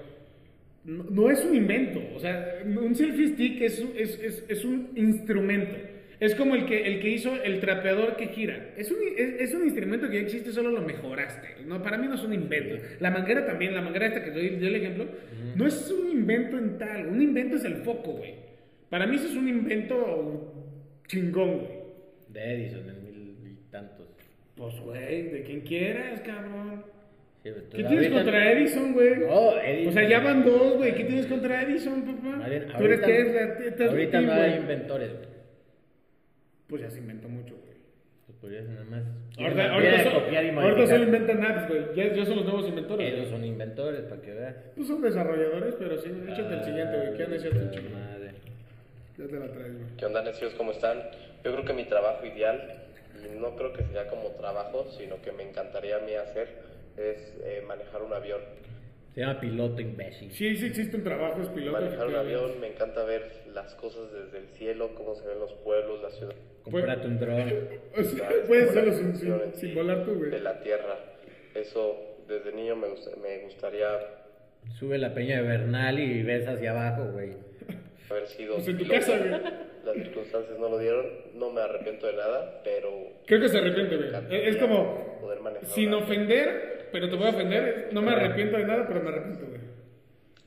Speaker 2: no, no es un invento, o sea, un selfie stick es, es, es, es un instrumento. Es como el que, el que hizo el trapeador que gira. Es un, es, es un instrumento que ya existe, solo lo mejoraste. No, para mí no es un invento. La manguera también, la manguera esta que doy dio el ejemplo, no es un invento en tal. Un invento es el foco, güey. Para mí eso es un invento chingón, güey.
Speaker 1: De Edison en mil y tantos.
Speaker 2: Pues, güey, de quien quieras, cabrón.
Speaker 1: Sí, pues,
Speaker 2: ¿Qué tienes
Speaker 1: ahorita-
Speaker 2: contra Edison, güey?
Speaker 1: No, Edison.
Speaker 2: O sea, ya van dos, güey. ¿Qué tienes contra Edison, papá?
Speaker 1: Más bien,
Speaker 2: Tú eres
Speaker 1: ahorita- Ahorita no hay inventores, güey.
Speaker 2: Pues ya se inventó mucho, güey.
Speaker 1: Pues podrías nada más.
Speaker 2: Ahorita, ahorita,
Speaker 1: de
Speaker 2: so-
Speaker 1: copiar y
Speaker 2: ahorita solo inventan apps, güey. Ya, ya son los nuevos inventores.
Speaker 1: Ellos
Speaker 2: güey.
Speaker 1: son inventores, para que veas.
Speaker 2: Pues son desarrolladores, pero sí. Échate el siguiente, güey. ¿Qué han hecho tu chico?
Speaker 1: Madre.
Speaker 2: Ya te la traes, güey.
Speaker 7: ¿Qué onda, necios? ¿Cómo están? Yo creo que mi trabajo ideal, y no creo que sea como trabajo, sino que me encantaría a mí hacer, es eh, manejar un avión.
Speaker 1: Se llama piloto imbécil.
Speaker 2: Sí, sí existe un trabajo, es piloto.
Speaker 7: Manejar un avión, me encanta ver las cosas desde el cielo, cómo se ven los pueblos, las ciudades
Speaker 1: Comprate un dron.
Speaker 2: O sea, puedes hacerlo sin, sin, sin volar tú, güey.
Speaker 7: de la tierra. Eso, desde niño me, gusta- me gustaría
Speaker 1: Sube la peña de Bernal y ves hacia abajo, güey.
Speaker 7: haber sido
Speaker 2: Pues en tu casa, güey.
Speaker 7: Las circunstancias no lo dieron, no me arrepiento de nada, pero...
Speaker 2: Creo que se arrepiente, güey. Es como,
Speaker 7: Poder manejar
Speaker 2: sin ofender, pero te voy a ofender. No me arrepiento de nada, pero me arrepiento, güey.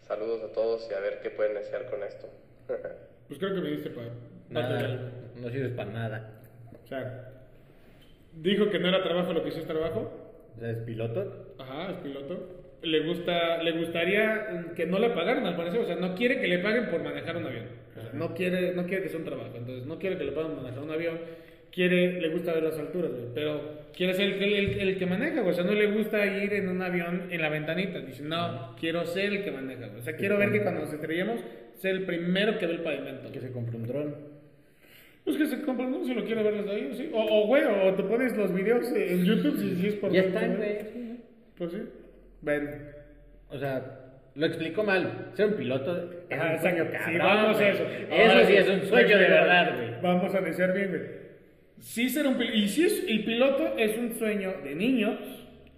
Speaker 7: Saludos a todos y a ver qué pueden desear con esto.
Speaker 2: Pues creo que me diste para.
Speaker 1: Nada, no sirves para nada.
Speaker 2: O sea, dijo que no era trabajo lo que hizo es trabajo.
Speaker 1: O sea, es piloto.
Speaker 2: Ajá, es piloto. Le gusta, le gustaría que no le pagaran al parecer, o sea, no quiere que le paguen por manejar un avión. O sea, no quiere, no quiere que sea un trabajo, entonces no quiere que le paguen por manejar un avión. Quiere, le gusta ver las alturas, güey, pero quiere ser el, que- el, el que maneja, güey. O sea, no le gusta ir en un avión en la ventanita. Dice, no, quiero ser el que maneja, güey. O sea, quiero ver que cuando nos estrellemos, ser el primero que ve el pavimento.
Speaker 1: Que se compre un dron.
Speaker 2: Pues que se compra, ¿no? Si lo quiere ver desde ahí, sí. O, o, güey, o te pones los videos en YouTube si, si es por
Speaker 1: Ya están, güey.
Speaker 2: Pues sí. Ven.
Speaker 1: O sea, lo explicó mal. Ser un piloto es
Speaker 2: Ajá,
Speaker 1: un sueño cabrón.
Speaker 2: Sí, vamos a eso.
Speaker 1: Eso
Speaker 2: Ahora
Speaker 1: sí es un sueño de verdad, güey.
Speaker 2: Vamos a analizar bien, güey. Sí ser un piloto. Y sí es, el piloto es un sueño de niños.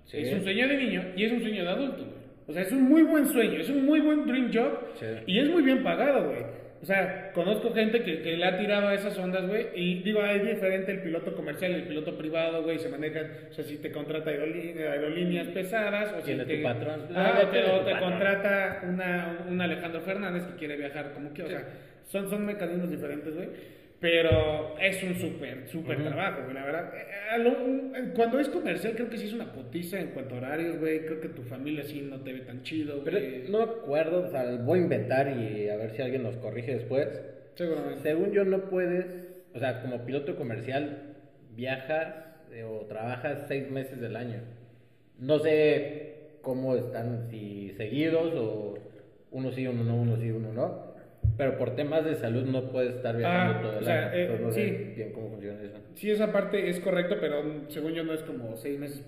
Speaker 1: Sí.
Speaker 2: Es un sueño de niño y es un sueño de adulto, güey. O sea, es un muy buen sueño, es un muy buen dream job.
Speaker 1: Sí.
Speaker 2: Y es muy bien pagado, güey. O sea, conozco gente que, que le ha tirado a esas ondas, güey. Y digo, es diferente el piloto comercial y el piloto privado, güey. Se manejan, o sea, si te contrata aerolíneas, aerolíneas pesadas. O si
Speaker 1: Tiene
Speaker 2: te,
Speaker 1: tu patrón.
Speaker 2: Ah,
Speaker 1: Ah,
Speaker 2: o te, o te contrata una, un Alejandro Fernández que quiere viajar como que, o sea, son, son mecanismos diferentes, güey. Pero es un súper, súper trabajo, güey, la verdad. Eh, a lo- eh, cuando es comercial, creo que sí es una putiza en cuanto a horarios, güey. Creo que tu familia sí no te ve tan chido,
Speaker 1: Pero
Speaker 2: güey.
Speaker 1: no me acuerdo, o sea, voy a inventar y a ver si alguien nos corrige después.
Speaker 2: Seguramente.
Speaker 1: Según yo no puedes, o sea, como piloto comercial viajas eh, o trabajas seis meses del año. No sé cómo están, si seguidos o uno sí, uno no, uno sí, uno no. Pero por temas de salud no puedes estar viajando
Speaker 2: Ah,
Speaker 1: todo el
Speaker 2: o sea,
Speaker 1: año.
Speaker 2: eh,
Speaker 1: no sé
Speaker 2: sí.
Speaker 1: bien cómo funciona eso.
Speaker 2: Sí, esa parte es correcto, pero según yo no es como seis meses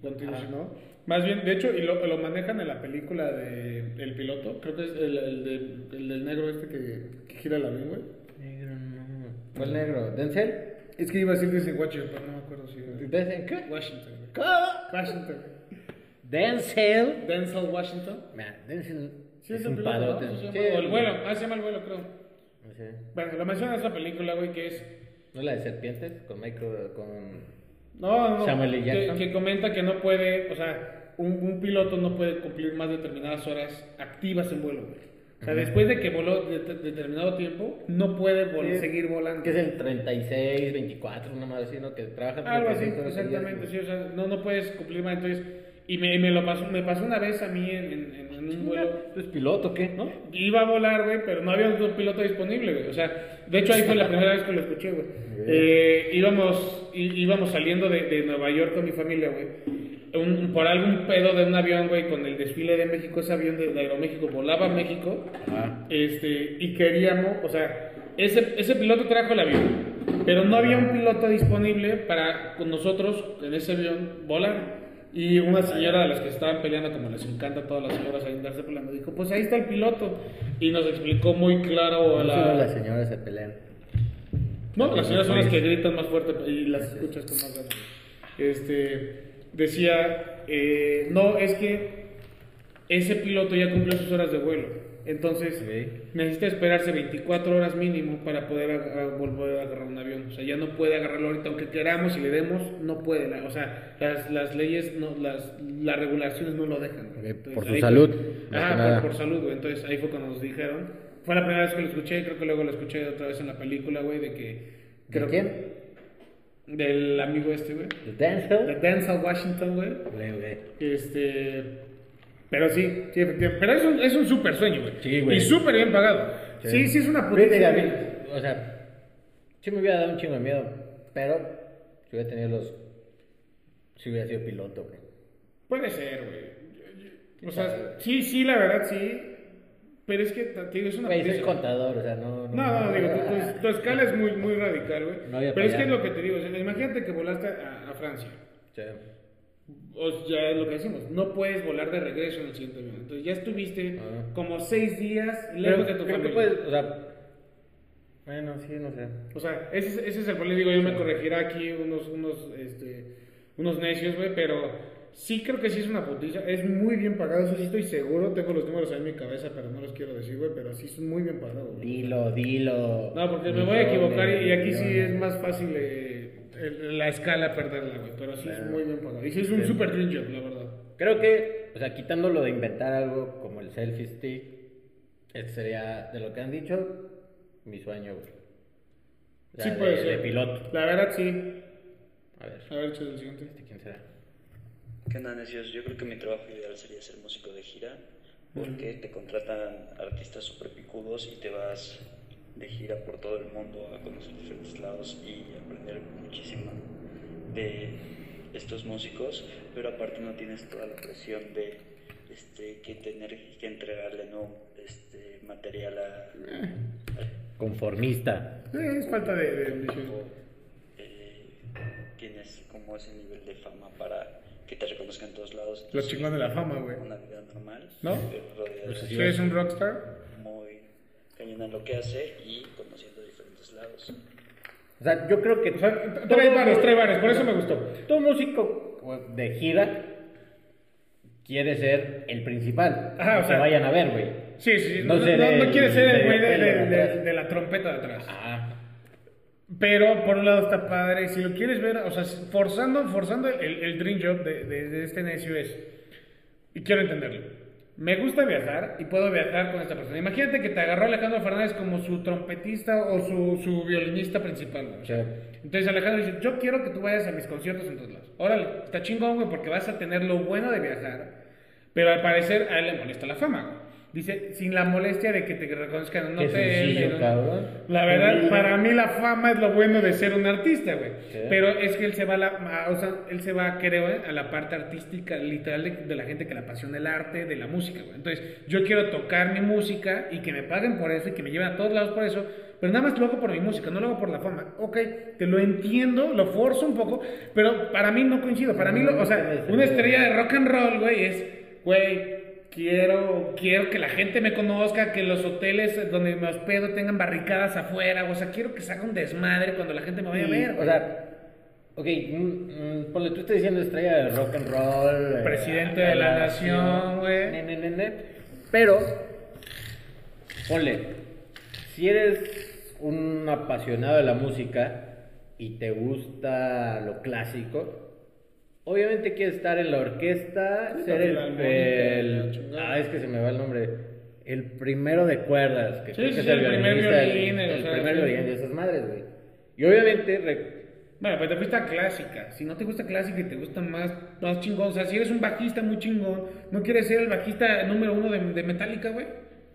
Speaker 2: continuos,
Speaker 1: Ajá.
Speaker 2: ¿no? Más bien, de hecho, y lo, lo manejan en la película de El Piloto. Creo que es el, el, de- el del negro este que, que gira el avión, güey.
Speaker 1: Negro no. ¿Cuál negro? ¿Denzel?
Speaker 2: Es que iba a decir Disney Washington, pero no me acuerdo si...
Speaker 1: ¿Denzel qué?
Speaker 2: Washington.
Speaker 1: ¿Cómo?
Speaker 2: Washington.
Speaker 1: Denzel.
Speaker 2: Denzel Washington.
Speaker 1: Mira, Denzel
Speaker 2: Sí,
Speaker 1: es un
Speaker 2: piloto,
Speaker 1: padrote.
Speaker 2: ¿no?
Speaker 1: Sí,
Speaker 2: el vuelo. Ah, se llama el vuelo, creo.
Speaker 1: Sé.
Speaker 2: Bueno, lo menciona esa película, güey, que es.
Speaker 1: ¿No es la de serpientes? Con Michael. Con...
Speaker 2: No, no,
Speaker 1: Samuel L.
Speaker 2: que,
Speaker 1: Jackson.
Speaker 2: que comenta que no puede, o sea, un, un piloto no puede cumplir más determinadas horas activas en vuelo, güey. O sea, después de que voló de- de- determinado tiempo, no puede vol-
Speaker 1: Sí.
Speaker 2: seguir volando.
Speaker 1: Que es el 36, 24, una más así, ¿no? Que trabajan
Speaker 2: Algo así,
Speaker 1: 36 horas al día.
Speaker 2: exactamente, sí, o sea, no, no puedes cumplir más. Entonces, y me, me lo pasó, me pasó una vez a mí en, en- en un vuelo.
Speaker 1: ¿Tú eres piloto qué? ¿No?
Speaker 2: Iba a volar, güey, pero no había un piloto disponible, güey. O sea, de hecho ahí fue la primera vez que lo escuché, güey. Eh, íbamos, íbamos saliendo de, de Nueva York con mi familia, güey. Un- por algún pedo de un avión, güey, con el desfile de México, ese avión de, de Aeroméxico volaba a México. Este, y queríamos, o sea, ese, ese piloto trajo el avión, pero no había un piloto disponible para con nosotros en ese avión volar. Y una señora de las que estaban peleando, como les encanta a todas las señoras ahí andarse peleando, dijo, pues ahí está el piloto. Y nos explicó muy claro a
Speaker 1: Solo
Speaker 2: la...
Speaker 1: las señoras se pelean.
Speaker 2: No, las señoras son las que gritan más fuerte y las escuchas con más ganas. Este, decía, eh, no, es que ese piloto ya cumplió sus horas de vuelo. Entonces, necesita esperarse 24 horas mínimo para poder volver a agarrar un avión. O sea, ya no puede agarrarlo ahorita, aunque queramos y le demos, no puede. La- o sea, las, las leyes, no, las, las regulaciones no lo dejan. Entonces,
Speaker 1: por su salud,
Speaker 2: fue-
Speaker 1: que
Speaker 2: por- salud, güey. Entonces ahí fue cuando nos dijeron. Fue la primera vez que lo escuché, creo que luego lo escuché otra vez en la película, güey, de que...
Speaker 1: ¿De
Speaker 2: creo
Speaker 1: quién?
Speaker 2: Del amigo este, güey.
Speaker 1: ¿De
Speaker 2: De
Speaker 1: Denzel?
Speaker 2: Denzel Washington, güey.
Speaker 1: Güey, güey.
Speaker 2: Este... Pero sí, sí, efectivamente. Pero es un, es un súper sueño, güey.
Speaker 1: Sí, güey.
Speaker 2: Y súper bien pagado. Sí, sí, es una puta...
Speaker 1: o sea, sí me hubiera dado un chingo de miedo, pero si hubiera tenido los... Si hubiera sido piloto, güey.
Speaker 2: Puede ser, güey. O sea, sí, sí, la verdad, sí. Pero es que, te digo, es una
Speaker 1: Güey, soy contador, o sea, no...
Speaker 2: No, no, digo, tu, escala es muy, muy radical, güey.
Speaker 1: No
Speaker 2: Pero es que es lo que te digo, o sea, imagínate que volaste a, a Francia.
Speaker 1: Sí.
Speaker 2: O ya es lo que decimos, no puedes volar de regreso en el siguiente avión. Entonces ya estuviste
Speaker 1: Ah.
Speaker 2: como seis días
Speaker 1: Pero
Speaker 2: lejos de tu
Speaker 1: creo que
Speaker 2: familia.
Speaker 1: puedes, o sea... Bueno, sí, no sé.
Speaker 2: O sea, ese, es- ese es el problema. Digo, yo me corregirá aquí unos, unos, este, unos necios, güey, pero sí creo que sí es una putiza. Es muy bien pagado, eso sí estoy seguro. Tengo los números ahí en mi cabeza, pero no los quiero decir, güey, pero sí es muy bien pagado, güey.
Speaker 1: Dilo, dilo.
Speaker 2: No, porque me voy a equivocar y, y aquí sí es más fácil eh, el- la escala perderla, güey. Pero sí es muy bien pagado. Y sí es un super dream job, la verdad.
Speaker 1: Creo que, o sea, quitando lo de inventar algo como el selfie stick, este sería, de lo que han dicho, mi sueño, güey. O sea,
Speaker 2: sí
Speaker 1: de,
Speaker 2: puede
Speaker 1: de
Speaker 2: ser.
Speaker 1: piloto.
Speaker 2: La verdad, sí.
Speaker 1: A ver,
Speaker 2: A ver, el siguiente.
Speaker 1: ¿este quién será?
Speaker 8: ¿Qué onda, necios? Yo creo que mi trabajo ideal sería ser músico de gira, porque te contratan artistas super picudos y te vas de gira por todo el mundo a conocer diferentes lados y aprender muchísimo de estos músicos, pero aparte no tienes toda la presión de este, que tener que entregarle no este, material a,
Speaker 1: Conformista.
Speaker 2: Eh, es falta de, de ambición.
Speaker 8: o, eh, tienes como ese nivel de fama para que te reconozcan en todos lados.
Speaker 2: Lo chingón de la fama, güey.
Speaker 8: Una vida normal,
Speaker 2: ¿No?
Speaker 8: pero rodeado
Speaker 1: Pues
Speaker 2: Si eres un rockstar,
Speaker 8: muy cañón lo que hace y conociendo diferentes lados.
Speaker 1: O sea, yo creo que...
Speaker 2: o sea, trae bares, trae bares, por eso me gustó.
Speaker 1: Todo músico de gira quiere ser el principal.
Speaker 2: Ajá, o
Speaker 1: que
Speaker 2: sea-
Speaker 1: vayan a ver, güey.
Speaker 2: Sí, sí.
Speaker 1: No
Speaker 2: No, no,
Speaker 1: ser
Speaker 2: no
Speaker 1: el
Speaker 2: quiere ser el güey de, de-
Speaker 1: de
Speaker 2: de-
Speaker 1: atrás.
Speaker 2: de la trompeta de atrás.
Speaker 1: Ah,
Speaker 2: Pero por un lado está padre, si lo quieres ver, o sea, forzando, forzando el, el dream job de, de- de este necio es, y quiero entenderlo, me gusta viajar y puedo viajar con esta persona. Imagínate que te agarró Alejandro Fernández como su trompetista o su, su violinista principal. güey.
Speaker 1: sí.
Speaker 2: Entonces Alejandro dice, yo quiero que tú vayas a mis conciertos en todos lados. Órale, está chingón, güey, porque vas a tener lo bueno de viajar, pero al parecer a él le molesta la fama. Dice, sin la molestia de que te reconozcan un
Speaker 1: Qué
Speaker 2: hotel.
Speaker 1: sencillo, cabrón.
Speaker 2: La verdad, para mí la fama es lo bueno de ser un artista, güey. Pero es que él se va a la, o sea, él se va, creo, eh, a la parte artística, literal, de, de la gente que le apasiona el arte, de la música, güey. Entonces, yo quiero tocar mi música y que me paguen por eso y que me lleven a todos lados por eso, pero nada más lo hago por mi música, no lo hago por la fama. Ok, te lo entiendo, lo forzo un poco, pero para mí no coincido. Para mí, lo, o sea, una estrella de rock and roll, güey, es, güey, quiero, quiero que la gente me conozca, que los hoteles donde me hospedo tengan barricadas afuera, o sea, quiero que se haga un desmadre cuando la gente me vaya a ver.
Speaker 1: o sea, ok, mm, mm, ponle, tú estás diciendo estrella de rock and roll. eh,
Speaker 2: Presidente de la nación, güey.
Speaker 1: Pero, ponle, si eres un apasionado de la música y te gusta lo clásico, obviamente quieres estar en la orquesta, ser el, el- ah, es que se me va el nombre, el primero de cuerdas, que
Speaker 2: Sí,
Speaker 1: creo
Speaker 2: sí,
Speaker 1: que es
Speaker 2: el primer violín,
Speaker 1: el, primer
Speaker 2: sí.
Speaker 1: violín de esas madres, güey. Y obviamente re-
Speaker 2: Bueno, pero te fuiste a clásica. Si no te gusta clásica y te gusta más, más chingón, o sea, si eres un bajista muy chingón, ¿no quieres ser el bajista número uno de, de Metallica, güey?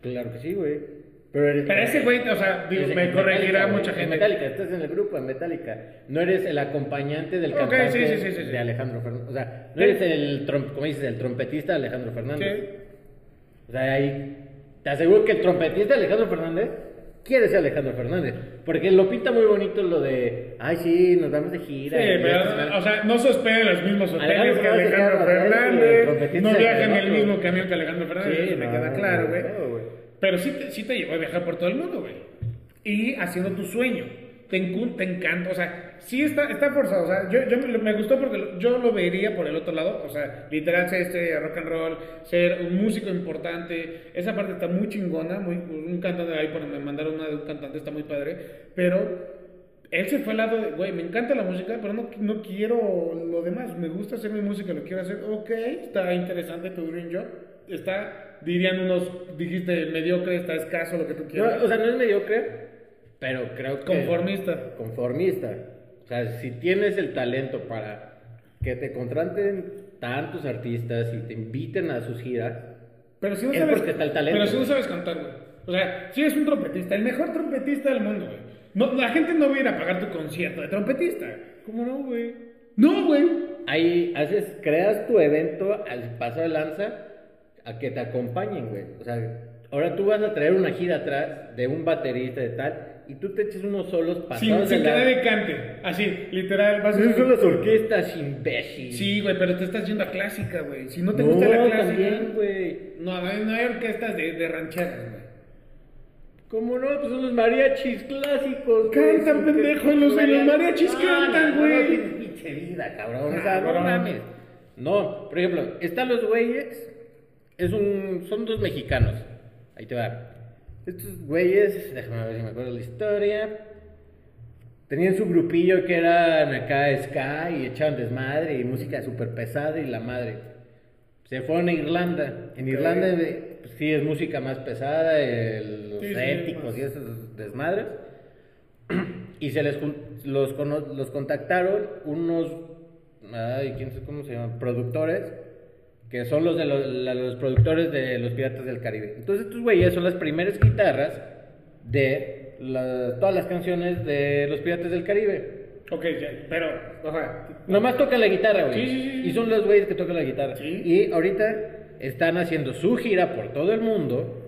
Speaker 1: Claro que sí, güey. Pero, eres-
Speaker 2: Pero ese güey, o sea, digo, me corregirá mucha gente.
Speaker 1: En Metallica, estás en el grupo en Metallica. No eres el acompañante del
Speaker 2: Ok,
Speaker 1: cantante
Speaker 2: sí, sí, sí, sí, sí.
Speaker 1: de Alejandro Fernández. O sea, no
Speaker 2: Sí.
Speaker 1: eres el, como dices, el trompetista de Alejandro Fernández.
Speaker 2: Sí.
Speaker 1: O sea, ahí te aseguro que el trompetista de Alejandro Fernández quiere ser Alejandro Fernández. Porque lo pinta muy bonito lo de, ay, sí, nos vamos de
Speaker 2: Sí,
Speaker 1: gira. y
Speaker 2: pero, o sea, no se hospeda en los mismos hoteles
Speaker 1: Alejandro
Speaker 2: que Alejandro
Speaker 1: el
Speaker 2: Fernández, no viaja en el
Speaker 1: otro.
Speaker 2: mismo camión que Alejandro Fernández, eso me queda claro, güey. Pero sí te, sí te llevó a viajar por todo el mundo, güey. Y haciendo tu sueño. Te, te encanta, o sea, sí está, está forzado. O sea, yo, yo me, gustó porque yo lo vería por el otro lado. O sea, literal ser este rock and roll, ser un músico importante. Esa parte está muy chingona. Muy, un cantante ahí, por, me mandaron una de un cantante, está muy padre. Pero él se fue al lado de, güey, me encanta la música, pero no, no quiero lo demás. Me gusta hacer mi música, lo quiero hacer. Ok, está interesante tu dream job. Está, dirían unos, dijiste mediocre, está escaso, lo que tú
Speaker 1: No,
Speaker 2: quieras.
Speaker 1: o sea, no es mediocre, pero creo que...
Speaker 2: Conformista.
Speaker 1: Conformista. O sea, si tienes el talento para que te contraten tantos artistas y te inviten a sus giras,
Speaker 2: Pero si no
Speaker 1: Es
Speaker 2: sabes,
Speaker 1: porque está el talento,
Speaker 2: Pero si no sabes cantar, güey. O sea, si eres un trompetista, el mejor trompetista del mundo, güey. No, la gente no va a ir a pagar tu concierto de trompetista.
Speaker 1: ¿cómo no, güey?
Speaker 2: No, güey.
Speaker 1: Ahí haces, creas tu evento al paso de lanza a que te acompañen, güey. O sea, ahora tú vas a traer una gira atrás de un baterista de tal y tú te eches unos solos
Speaker 2: Sin,
Speaker 1: pasados
Speaker 2: sin
Speaker 1: de
Speaker 2: que
Speaker 1: lanza.
Speaker 2: nadie cante. Así, literal. Vas a
Speaker 1: Esas son las orquestas, imbécil.
Speaker 2: Sí, güey, pero te estás yendo a clásica, güey. Si no te
Speaker 1: no,
Speaker 2: gusta la clásica.
Speaker 1: también, güey.
Speaker 2: No, no hay, orquestas de, de rancheras, güey.
Speaker 1: ¿Cómo no? Pues son los mariachis clásicos.
Speaker 2: Cantan, pendejo, los de los mariachis
Speaker 1: No,
Speaker 2: cantan, güey.
Speaker 1: No, pinche vida, cabrón. O sea, no mames. No, por ejemplo, están los güeyes. Es un, son dos mexicanos. Ahí te va. Estos güeyes, déjame ver si me acuerdo la historia. Tenían su grupillo que eran acá ska y echaban desmadre y música súper pesada y la madre. Se fueron a Irlanda. En Irlanda eh, pues, sí es música más pesada, el- los
Speaker 2: Sí, sí,
Speaker 1: éticos
Speaker 2: más.
Speaker 1: y esos desmadres. Y se les los, los contactaron unos, ay, quién sabe cómo se llaman, productores, que son los de los, productores de los Piratas del Caribe. Entonces estos güeyes son las primeras guitarras de la- todas las canciones de los Piratas del Caribe.
Speaker 2: Ok, pero, o sea,
Speaker 1: Nomás tocan la guitarra, güey.
Speaker 2: Sí, sí, sí, sí.
Speaker 1: Y son los güeyes que tocan la guitarra.
Speaker 2: Sí.
Speaker 1: Y ahorita están haciendo su gira por todo el mundo.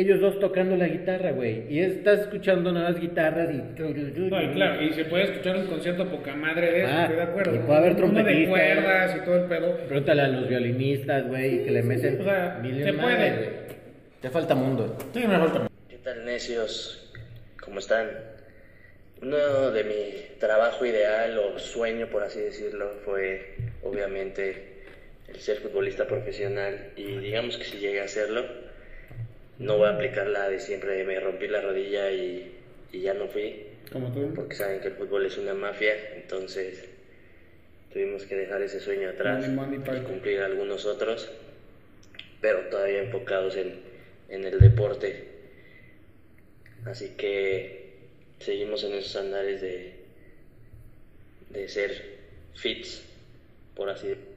Speaker 1: Ellos dos tocando la guitarra, güey. Y estás escuchando nuevas guitarras y...
Speaker 2: No, y claro, y se puede escuchar un concierto poca madre de eso,
Speaker 1: Ah,
Speaker 2: estoy de acuerdo.
Speaker 1: y puede haber
Speaker 2: Uno de
Speaker 1: trompetistas.
Speaker 2: cuerdas y todo el pedo.
Speaker 1: Pregúntale a los violinistas, güey, que le meten
Speaker 2: o sea,
Speaker 1: mil
Speaker 2: se puede.
Speaker 1: güey. Te falta mundo.
Speaker 2: Sí, me falta.
Speaker 3: ¿Qué tal necios? ¿Cómo están? Uno de mi trabajo ideal o sueño, por así decirlo, fue obviamente el ser futbolista profesional y digamos que si llegué a hacerlo, no voy a aplicar la de siempre me rompí la rodilla y, y ya no fui,
Speaker 2: Como tú.
Speaker 3: porque saben que el fútbol es una mafia, entonces tuvimos que dejar ese sueño atrás
Speaker 2: Money, money,
Speaker 3: y cumplir algunos otros, pero todavía enfocados en, en el deporte. Así que seguimos en esos andares de, de ser fits, por así decirlo.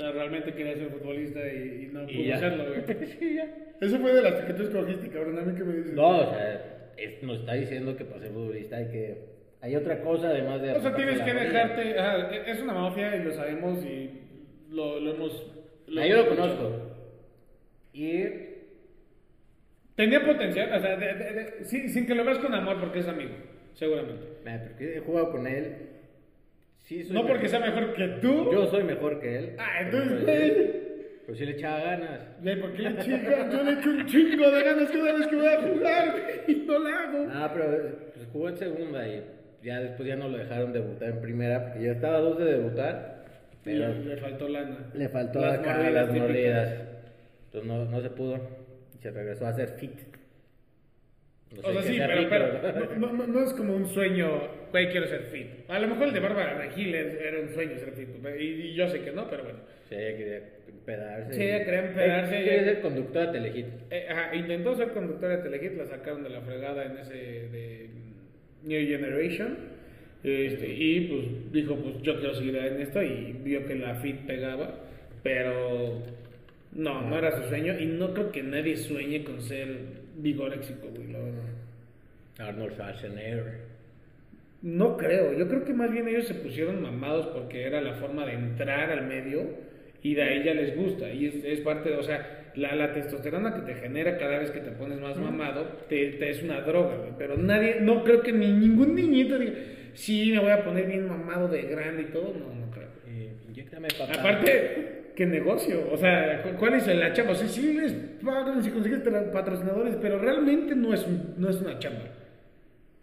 Speaker 2: O sea, realmente quería ser futbolista y, y no
Speaker 1: Y
Speaker 2: pudo
Speaker 1: ya.
Speaker 2: hacerlo, güey. Eso fue de las que tú escogiste, cabrón. A mí que me dices.
Speaker 1: No, o sea, es- nos está diciendo que para ser futbolista hay que... Hay otra cosa además de...
Speaker 2: O sea, tienes que dejarte. ajá, e- es una mafia y lo sabemos y lo, lo hemos.
Speaker 1: Ah, yo lo conozco. Y
Speaker 2: Tenía potencial, o sea, de- de- de- sí, sin que lo veas con amor porque es amigo, seguramente.
Speaker 1: Porque he jugado con él. Sí, soy
Speaker 2: No porque sea mejor que tú.
Speaker 1: Yo soy mejor que él.
Speaker 2: Ah, entonces,
Speaker 1: Pero,
Speaker 2: güey.
Speaker 1: Pero sí le echaba ganas.
Speaker 2: Güey, ¿por qué le chingas? Yo le echo un chingo de ganas cada vez que voy a jugar y no la hago.
Speaker 1: Ah, pero pues, jugó en segunda y ya después ya no lo dejaron debutar en primera porque ya estaba a dos de debutar. Pero
Speaker 2: le, le faltó lana.
Speaker 1: le faltó
Speaker 2: Las
Speaker 1: acá
Speaker 2: mordidas
Speaker 1: las mordidas. Entonces no, no se pudo. se regresó a ser fit. No sé
Speaker 2: O sea, sí, pero,
Speaker 1: fit,
Speaker 2: pero no, no- no es como un sueño, güey, quiero ser fit. A lo mejor el de Bárbara es- era un sueño ser fit, y, y yo sé que no, pero bueno.
Speaker 1: Sí, ella quería empedarse.
Speaker 2: Sí, ella quería empedarse.
Speaker 1: Ella quería ser conductora de Telehit.
Speaker 2: Eh, ajá, intentó ser conductora de Telehit, la sacaron de la fregada en ese de New Generation. Este, y pues dijo, pues yo quiero seguir en esto y vio que la fit pegaba, pero no, no era su sueño y no creo que nadie sueñe con ser vigoréxico, güey, la verdad.
Speaker 1: Arnold Schwarzenegger.
Speaker 2: No creo, yo creo que más bien ellos se pusieron mamados porque era la forma de entrar al medio y de ahí ya les gusta. Y es, es parte de, o sea, la, la testosterona que te genera cada vez que te pones más mamado te, te es una droga, güey. Pero nadie, no creo que ni ningún niñito diga, sí, me voy a poner bien mamado de grande y todo. No, no creo.
Speaker 1: Eh, papá.
Speaker 2: Aparte, ¿qué negocio? O sea, ¿cu- ¿cuál es la chamba? O sea, sí les pagan si consigues patrocinadores, pero realmente no es, no es una chamba.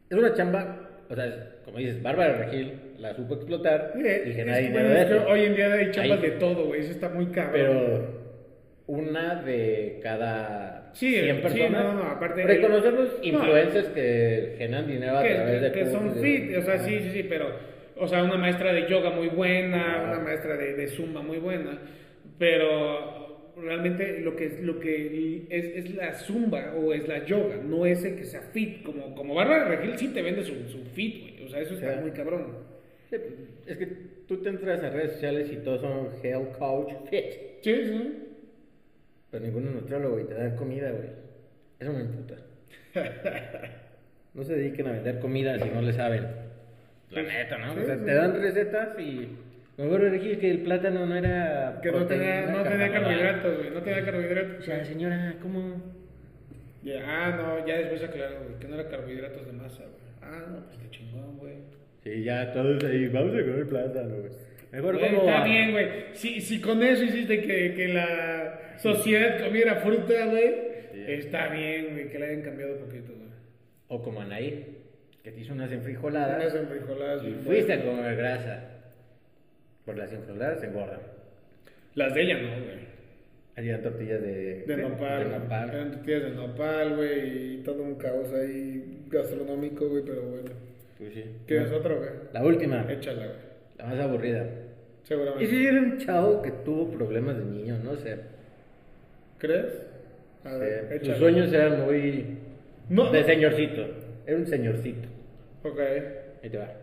Speaker 1: Es una chamba, o sea, como dices, Bárbara Regil la supo explotar y
Speaker 2: es-
Speaker 1: genera dinero de eso.
Speaker 2: hoy en día hay chambas
Speaker 1: Ahí.
Speaker 2: de todo, güey. Eso está muy cabrón.
Speaker 1: Pero una de cada
Speaker 2: Sí,
Speaker 1: 100
Speaker 2: sí,
Speaker 1: personas.
Speaker 2: no, no, aparte-
Speaker 1: Reconocer los
Speaker 2: No.
Speaker 1: influencers que generan dinero a
Speaker 2: que,
Speaker 1: través de
Speaker 2: que son
Speaker 1: de-
Speaker 2: fit, o sea, sí, sí, sí, pero, o sea, una maestra de yoga muy buena, una maestra de, de zumba muy buena, pero realmente lo que es, lo que es, es la zumba o es la yoga, no es el que sea fit, como, como Bárbara Regil sí te vende su, su fit, güey, o sea, eso está muy cabrón.
Speaker 1: Sí, Es que tú te entras a redes sociales y todos son health coach fit.
Speaker 2: Sí, sí.
Speaker 1: Pero ningún nutriólogo y te dan comida, güey. Eso me emputa. No se dediquen a vender comida si no le saben. La neta, ¿no?
Speaker 2: Sí,
Speaker 1: o sea,
Speaker 2: sí.
Speaker 1: te dan recetas y. Me acuerdo de que el plátano no era.
Speaker 2: Que no tenía, no tenía
Speaker 1: carbohidrato.
Speaker 2: carbohidratos, güey, no tenía
Speaker 1: O
Speaker 2: carbohidratos.
Speaker 1: sea, señora, ¿cómo?
Speaker 2: Ya, ah, no, ya después aclaró, güey, que no era carbohidratos de masa, güey. Ah, no, pues qué chingón, güey.
Speaker 1: Sí, ya todos ahí, vamos a comer plátano, güey. Mejor
Speaker 2: Güey,
Speaker 1: como.
Speaker 2: Está bien, güey. Si, si con eso hiciste que, que la sociedad comiera fruta, güey,
Speaker 1: Sí.
Speaker 2: está bien, güey, que le hayan cambiado un poquito, güey.
Speaker 1: O como Anaí, que te hizo unas enfrijoladas.
Speaker 2: Unas enfrijoladas,
Speaker 1: Y fuiste a comer grasa. Por las se engordan.
Speaker 2: Las de ella no, güey.
Speaker 1: Allí eran tortillas de.
Speaker 2: De nopal.
Speaker 1: De nopal.
Speaker 2: Eran tortillas de nopal, güey, y todo un caos ahí gastronómico, güey, pero bueno.
Speaker 1: Pues sí.
Speaker 2: ¿Quieres otro, güey?
Speaker 1: La última.
Speaker 2: Échala, güey.
Speaker 1: La más aburrida.
Speaker 2: Seguramente.
Speaker 1: Ese era un chavo que tuvo problemas de niño, no sé.
Speaker 2: ¿Crees? A ver,
Speaker 1: Eh, sus sueños eran muy.
Speaker 2: No.
Speaker 1: De señorcito. Era un señorcito.
Speaker 2: Ok.
Speaker 1: Ahí te va.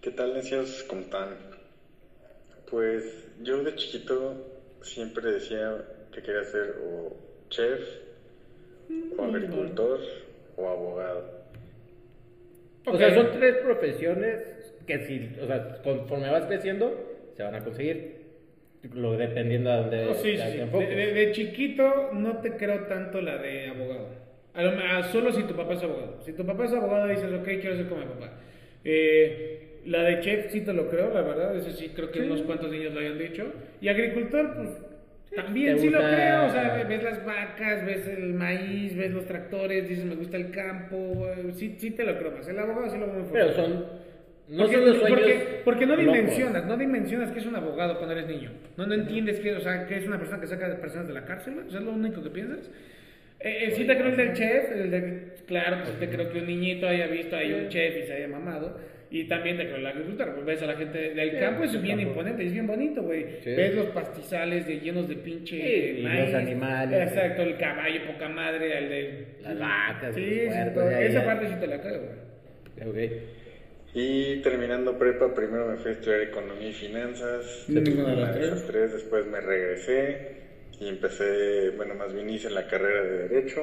Speaker 9: ¿Qué tal, necios? ¿Cómo están? Pues yo de chiquito siempre decía que quería ser o chef, o agricultor, o abogado.
Speaker 1: O sea, son tres profesiones que si, o sea, conforme vas creciendo, se van a conseguir. Lo, dependiendo de dónde
Speaker 2: Oh, sí, sí,
Speaker 1: te
Speaker 2: sí. De,
Speaker 1: enfoques.
Speaker 2: de- de chiquito no te creo tanto la de abogado. A lo, a- solo si tu papá es abogado. Si tu papá es abogado dices, ok, quiero ser como mi papá. Eh, la de chef sí te lo creo, la verdad. Eso sí creo que unos cuantos niños lo hayan dicho. Y agricultor, pues también sí lo creo. O sea, ves las vacas, ves el maíz, ves los tractores, dices, me gusta el campo. eh, Sí, sí te lo creo más. El abogado sí lo veo muy
Speaker 1: Pero
Speaker 2: fuerte.
Speaker 1: son. No
Speaker 2: porque,
Speaker 1: son los sueños.
Speaker 2: porque, porque no
Speaker 1: locos.
Speaker 2: dimensionas, no dimensionas que es un abogado cuando eres niño. No, no entiendes que, o sea, que es una persona que saca a personas de la cárcel, ¿no? O sea, es lo único que piensas. Eh, eh, sí te creo el del chef, el de, claro, pues te creo que un niñito haya visto ahí un chef y se haya mamado. Y también te creo el agricultor, pues ves a la gente del
Speaker 1: Sí,
Speaker 2: campo, es bien
Speaker 1: campo.
Speaker 2: imponente, es bien bonito, güey.
Speaker 1: Sí.
Speaker 2: Ves los pastizales de, llenos de pinche
Speaker 1: Sí, y
Speaker 2: maíz.
Speaker 1: los animales.
Speaker 2: Exacto, el caballo, poca madre, el de...
Speaker 1: Las vacas,
Speaker 2: Sí,
Speaker 1: los
Speaker 2: todo. esa
Speaker 1: ya.
Speaker 2: parte sí te la creo, güey.
Speaker 9: Y terminando prepa, primero me fui a estudiar economía y finanzas.
Speaker 2: Ninguna de las
Speaker 9: Una de esas
Speaker 2: tres.
Speaker 9: después me regresé y empecé, bueno, más bien hice la carrera de Derecho.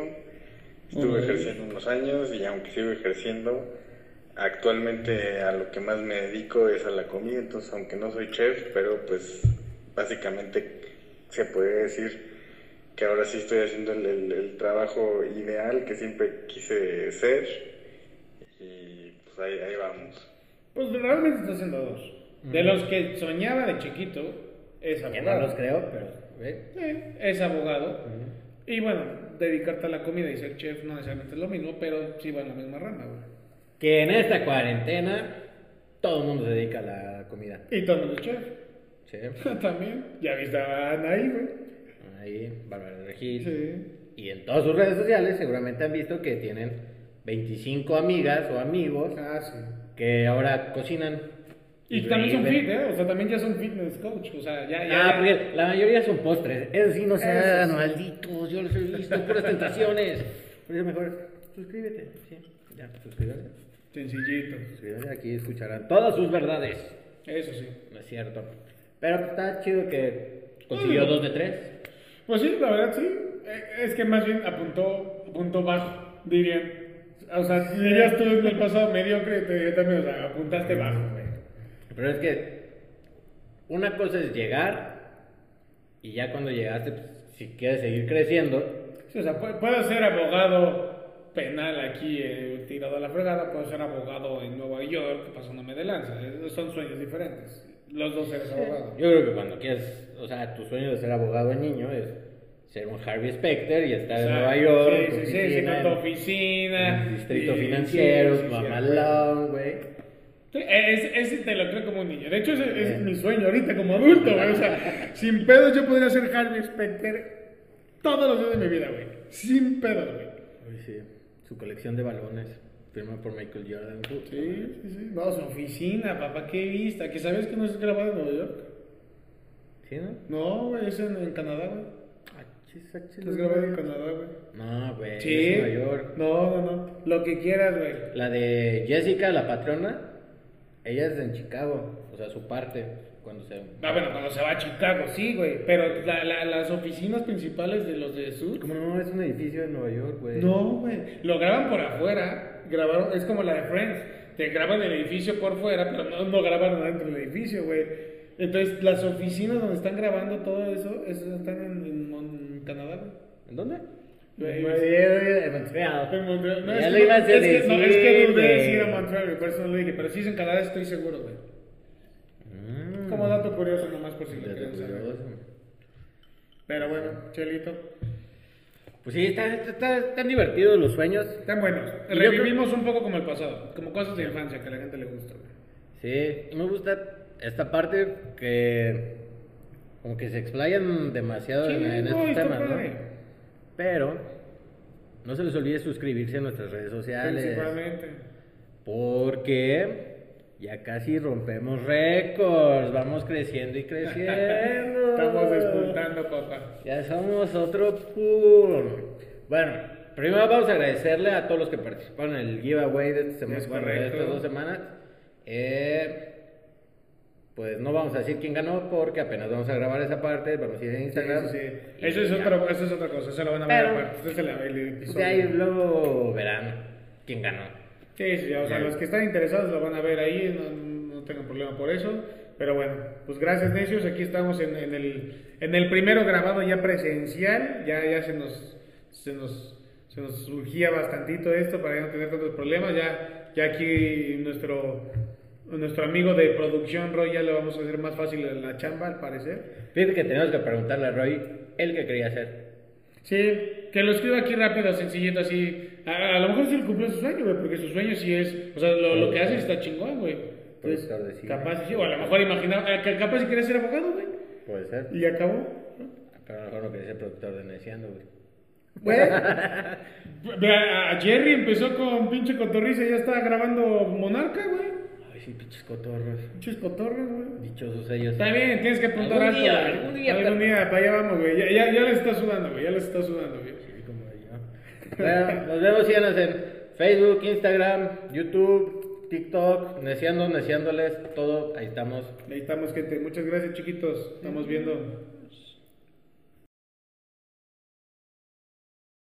Speaker 9: Estuve ejerciendo unos años y aunque sigo ejerciendo, actualmente a lo que más me dedico es a la comida. Entonces, aunque no soy chef, pero pues básicamente se puede decir que ahora sí estoy haciendo el, el- el trabajo ideal que siempre quise ser. Y pues ahí, ahí vamos.
Speaker 2: Pues realmente está haciendo dos. De los que soñaba de chiquito, es
Speaker 1: Que
Speaker 2: abogado.
Speaker 1: no los creo, pero. ¿ve?
Speaker 2: Sí, es abogado. Y bueno, dedicarte a la comida y ser chef no necesariamente es lo mismo, pero sí va en la misma rama, güey.
Speaker 1: Que en esta cuarentena todo el mundo se dedica a la comida.
Speaker 2: Y todo el mundo es chef.
Speaker 1: Sí.
Speaker 2: También. Ya viste a Anaí, güey.
Speaker 1: Ahí. Bárbara de Regil.
Speaker 2: Sí.
Speaker 1: Y en todas sus redes sociales seguramente han visto que tienen 25 amigas o amigos
Speaker 2: Ah, sí.
Speaker 1: que ahora cocinan.
Speaker 2: Y también son fit, ¿eh? O sea, también ya son fitness coach. O sea, ya. ya
Speaker 1: Ah, porque la mayoría son postres. Eso sí, no sean
Speaker 2: sí.
Speaker 1: malditos. Yo los he visto, puras tentaciones. Por eso mejor suscríbete. Sí, ya, suscríbete.
Speaker 2: Sencillito.
Speaker 1: Aquí escucharán todas sus verdades.
Speaker 2: Eso sí.
Speaker 1: No es cierto. Pero está chido que consiguió dos de tres.
Speaker 2: Pues sí, la verdad sí. Eh, Es que más bien apuntó, apuntó bajo, dirían. O sea, dirías tú en el pasado mediocre, te diría también, o sea, apuntaste bajo, güey.
Speaker 1: Pero es que una cosa es llegar y ya cuando llegaste, pues, si quieres seguir creciendo,
Speaker 2: Sí, o sea, pu- puedo ser abogado penal aquí, eh, tirado a la fregada, puedo ser abogado en Nueva York pasándome de lanza. Eh, Son sueños diferentes. Los dos eres abogado.
Speaker 1: yo creo que cuando quieres, o sea, tu sueño de ser abogado de niño es ser un Harvey Specter y estar
Speaker 2: O
Speaker 1: en
Speaker 2: sea,
Speaker 1: Nueva York,
Speaker 2: Sí, sí, sí, sí,
Speaker 1: oficina, en-
Speaker 2: oficina.
Speaker 1: en el distrito
Speaker 2: y-
Speaker 1: financiero,
Speaker 2: sí, sí, sí,
Speaker 1: mamalón, güey.
Speaker 2: Sí, Ese, ese te lo creo como un niño. De hecho, ese, ese es mi sueño ahorita como adulto, güey. O sea, sin pedos yo podría ser Harvey Specter todos los días de mi vida, güey. Sin pedos, güey.
Speaker 1: Sí, su colección de balones, firma por Michael Jordan. Puta
Speaker 2: Sí,
Speaker 1: madre.
Speaker 2: sí, sí. No, su oficina, papá, qué vista. ¿Que sabes que no es grabado en Nueva York?
Speaker 1: ¿Sí, no?
Speaker 2: No, güey, es en, en Canadá, güey.
Speaker 1: Achis, achis,
Speaker 2: Es grabado en Canadá, güey.
Speaker 1: No, güey,
Speaker 2: Sí.
Speaker 1: es Nueva York.
Speaker 2: No, no, no. Lo que quieras, güey.
Speaker 1: La de Jessica, la patrona, ella es en Chicago, o sea, su parte, cuando se...
Speaker 2: Ah, bueno, cuando se va a Chicago, sí, güey. Pero la- la- las oficinas principales de los de Sur.
Speaker 1: ¿Cómo no? Es un edificio de Nueva York, güey.
Speaker 2: No, güey. Lo graban por afuera. Grabaron, es como la de Friends. Te graban el edificio por fuera, pero no, no grabaron adentro del edificio, güey. Entonces, las oficinas donde están grabando todo eso, eso están en, en Mon- Canadá, güey.
Speaker 1: ¿En dónde?
Speaker 2: Güey,
Speaker 1: en Montreal.
Speaker 2: En Montreal. No,
Speaker 1: Ya
Speaker 2: es
Speaker 1: lo
Speaker 2: que,
Speaker 1: ibas a
Speaker 2: no, es que, no, es que
Speaker 1: decir,
Speaker 2: dudé de a Montreal, por eso no lo dije. Pero sí es en Canadá, estoy seguro, güey. Como dato curioso nomás por si lo quieren saber. Pero bueno, Chelito.
Speaker 1: Pues sí, está, está- está- están divertidos los sueños.
Speaker 2: Están buenos.
Speaker 1: Y
Speaker 2: Revivimos un poco como el pasado. Como cosas de infancia que a la gente le gusta.
Speaker 1: Sí, me gusta esta parte que como que se explayan demasiado en, en
Speaker 2: no,
Speaker 1: estos temas, ¿no? Pero no se les olvide suscribirse a nuestras redes sociales.
Speaker 2: Principalmente.
Speaker 1: Porque ya casi rompemos récords, vamos creciendo y creciendo.
Speaker 2: Estamos despuntando, papá.
Speaker 1: Ya somos otro pool. Bueno, primero vamos a agradecerle a todos los que participaron en el giveaway de, esta semana,
Speaker 2: Es
Speaker 1: bueno, de
Speaker 2: correcto.
Speaker 1: estas dos semanas. Eh, pues no vamos a decir quién ganó porque apenas vamos a grabar esa parte, vamos a ir en Instagram.
Speaker 2: Sí, sí, sí. Eso es, otra, eso es otra cosa. Eso lo van a ver aparte.
Speaker 1: De ahí luego verán quién ganó.
Speaker 2: Sí, sí, o sea, los que están interesados lo van a ver ahí, no, no tengan problema por eso. Pero bueno, pues gracias, necios. Aquí estamos en, en el, en el primero grabado ya presencial. Ya, ya se, nos, se, nos, se nos surgía bastantito esto para no tener tantos problemas. Ya, ya aquí nuestro, nuestro amigo de producción, Roy, ya le vamos a hacer más fácil la chamba, al parecer.
Speaker 1: Fíjate que tenemos que preguntarle a Roy el que quería hacer.
Speaker 2: Sí, que lo escriba aquí rápido, sencillito, así. A, a lo mejor sí le cumplió su sueño, güey, porque su sueño sí es. O sea, lo, lo que hace está chingón, güey. Entonces, capaz sí, o a lo mejor imaginaba. eh, capaz si quería ser abogado, güey.
Speaker 1: Puede ser.
Speaker 2: Y acabó.
Speaker 1: Pero a lo mejor no quería ser productor de Neciando, güey.
Speaker 2: Güey. A, Jerry empezó con pinche cotorriza y ya estaba grabando Monarca, güey.
Speaker 1: Ay, sí, pinches cotorros.
Speaker 2: Pinches cotorros, güey.
Speaker 1: Dichosos ellos.
Speaker 2: Está bien, tienes que apuntar
Speaker 1: Algún
Speaker 2: alto,
Speaker 1: día, algún día,
Speaker 2: Algún día, para allá vamos, güey. Ya, ya, ya les está sudando, güey. Ya les está sudando, güey.
Speaker 1: Bueno, nos vemos síganos en Facebook, Instagram, YouTube, TikTok, Neciando, Neciándoles, todo, ahí estamos.
Speaker 2: Ahí estamos, gente. Muchas gracias, chiquitos. Estamos viendo.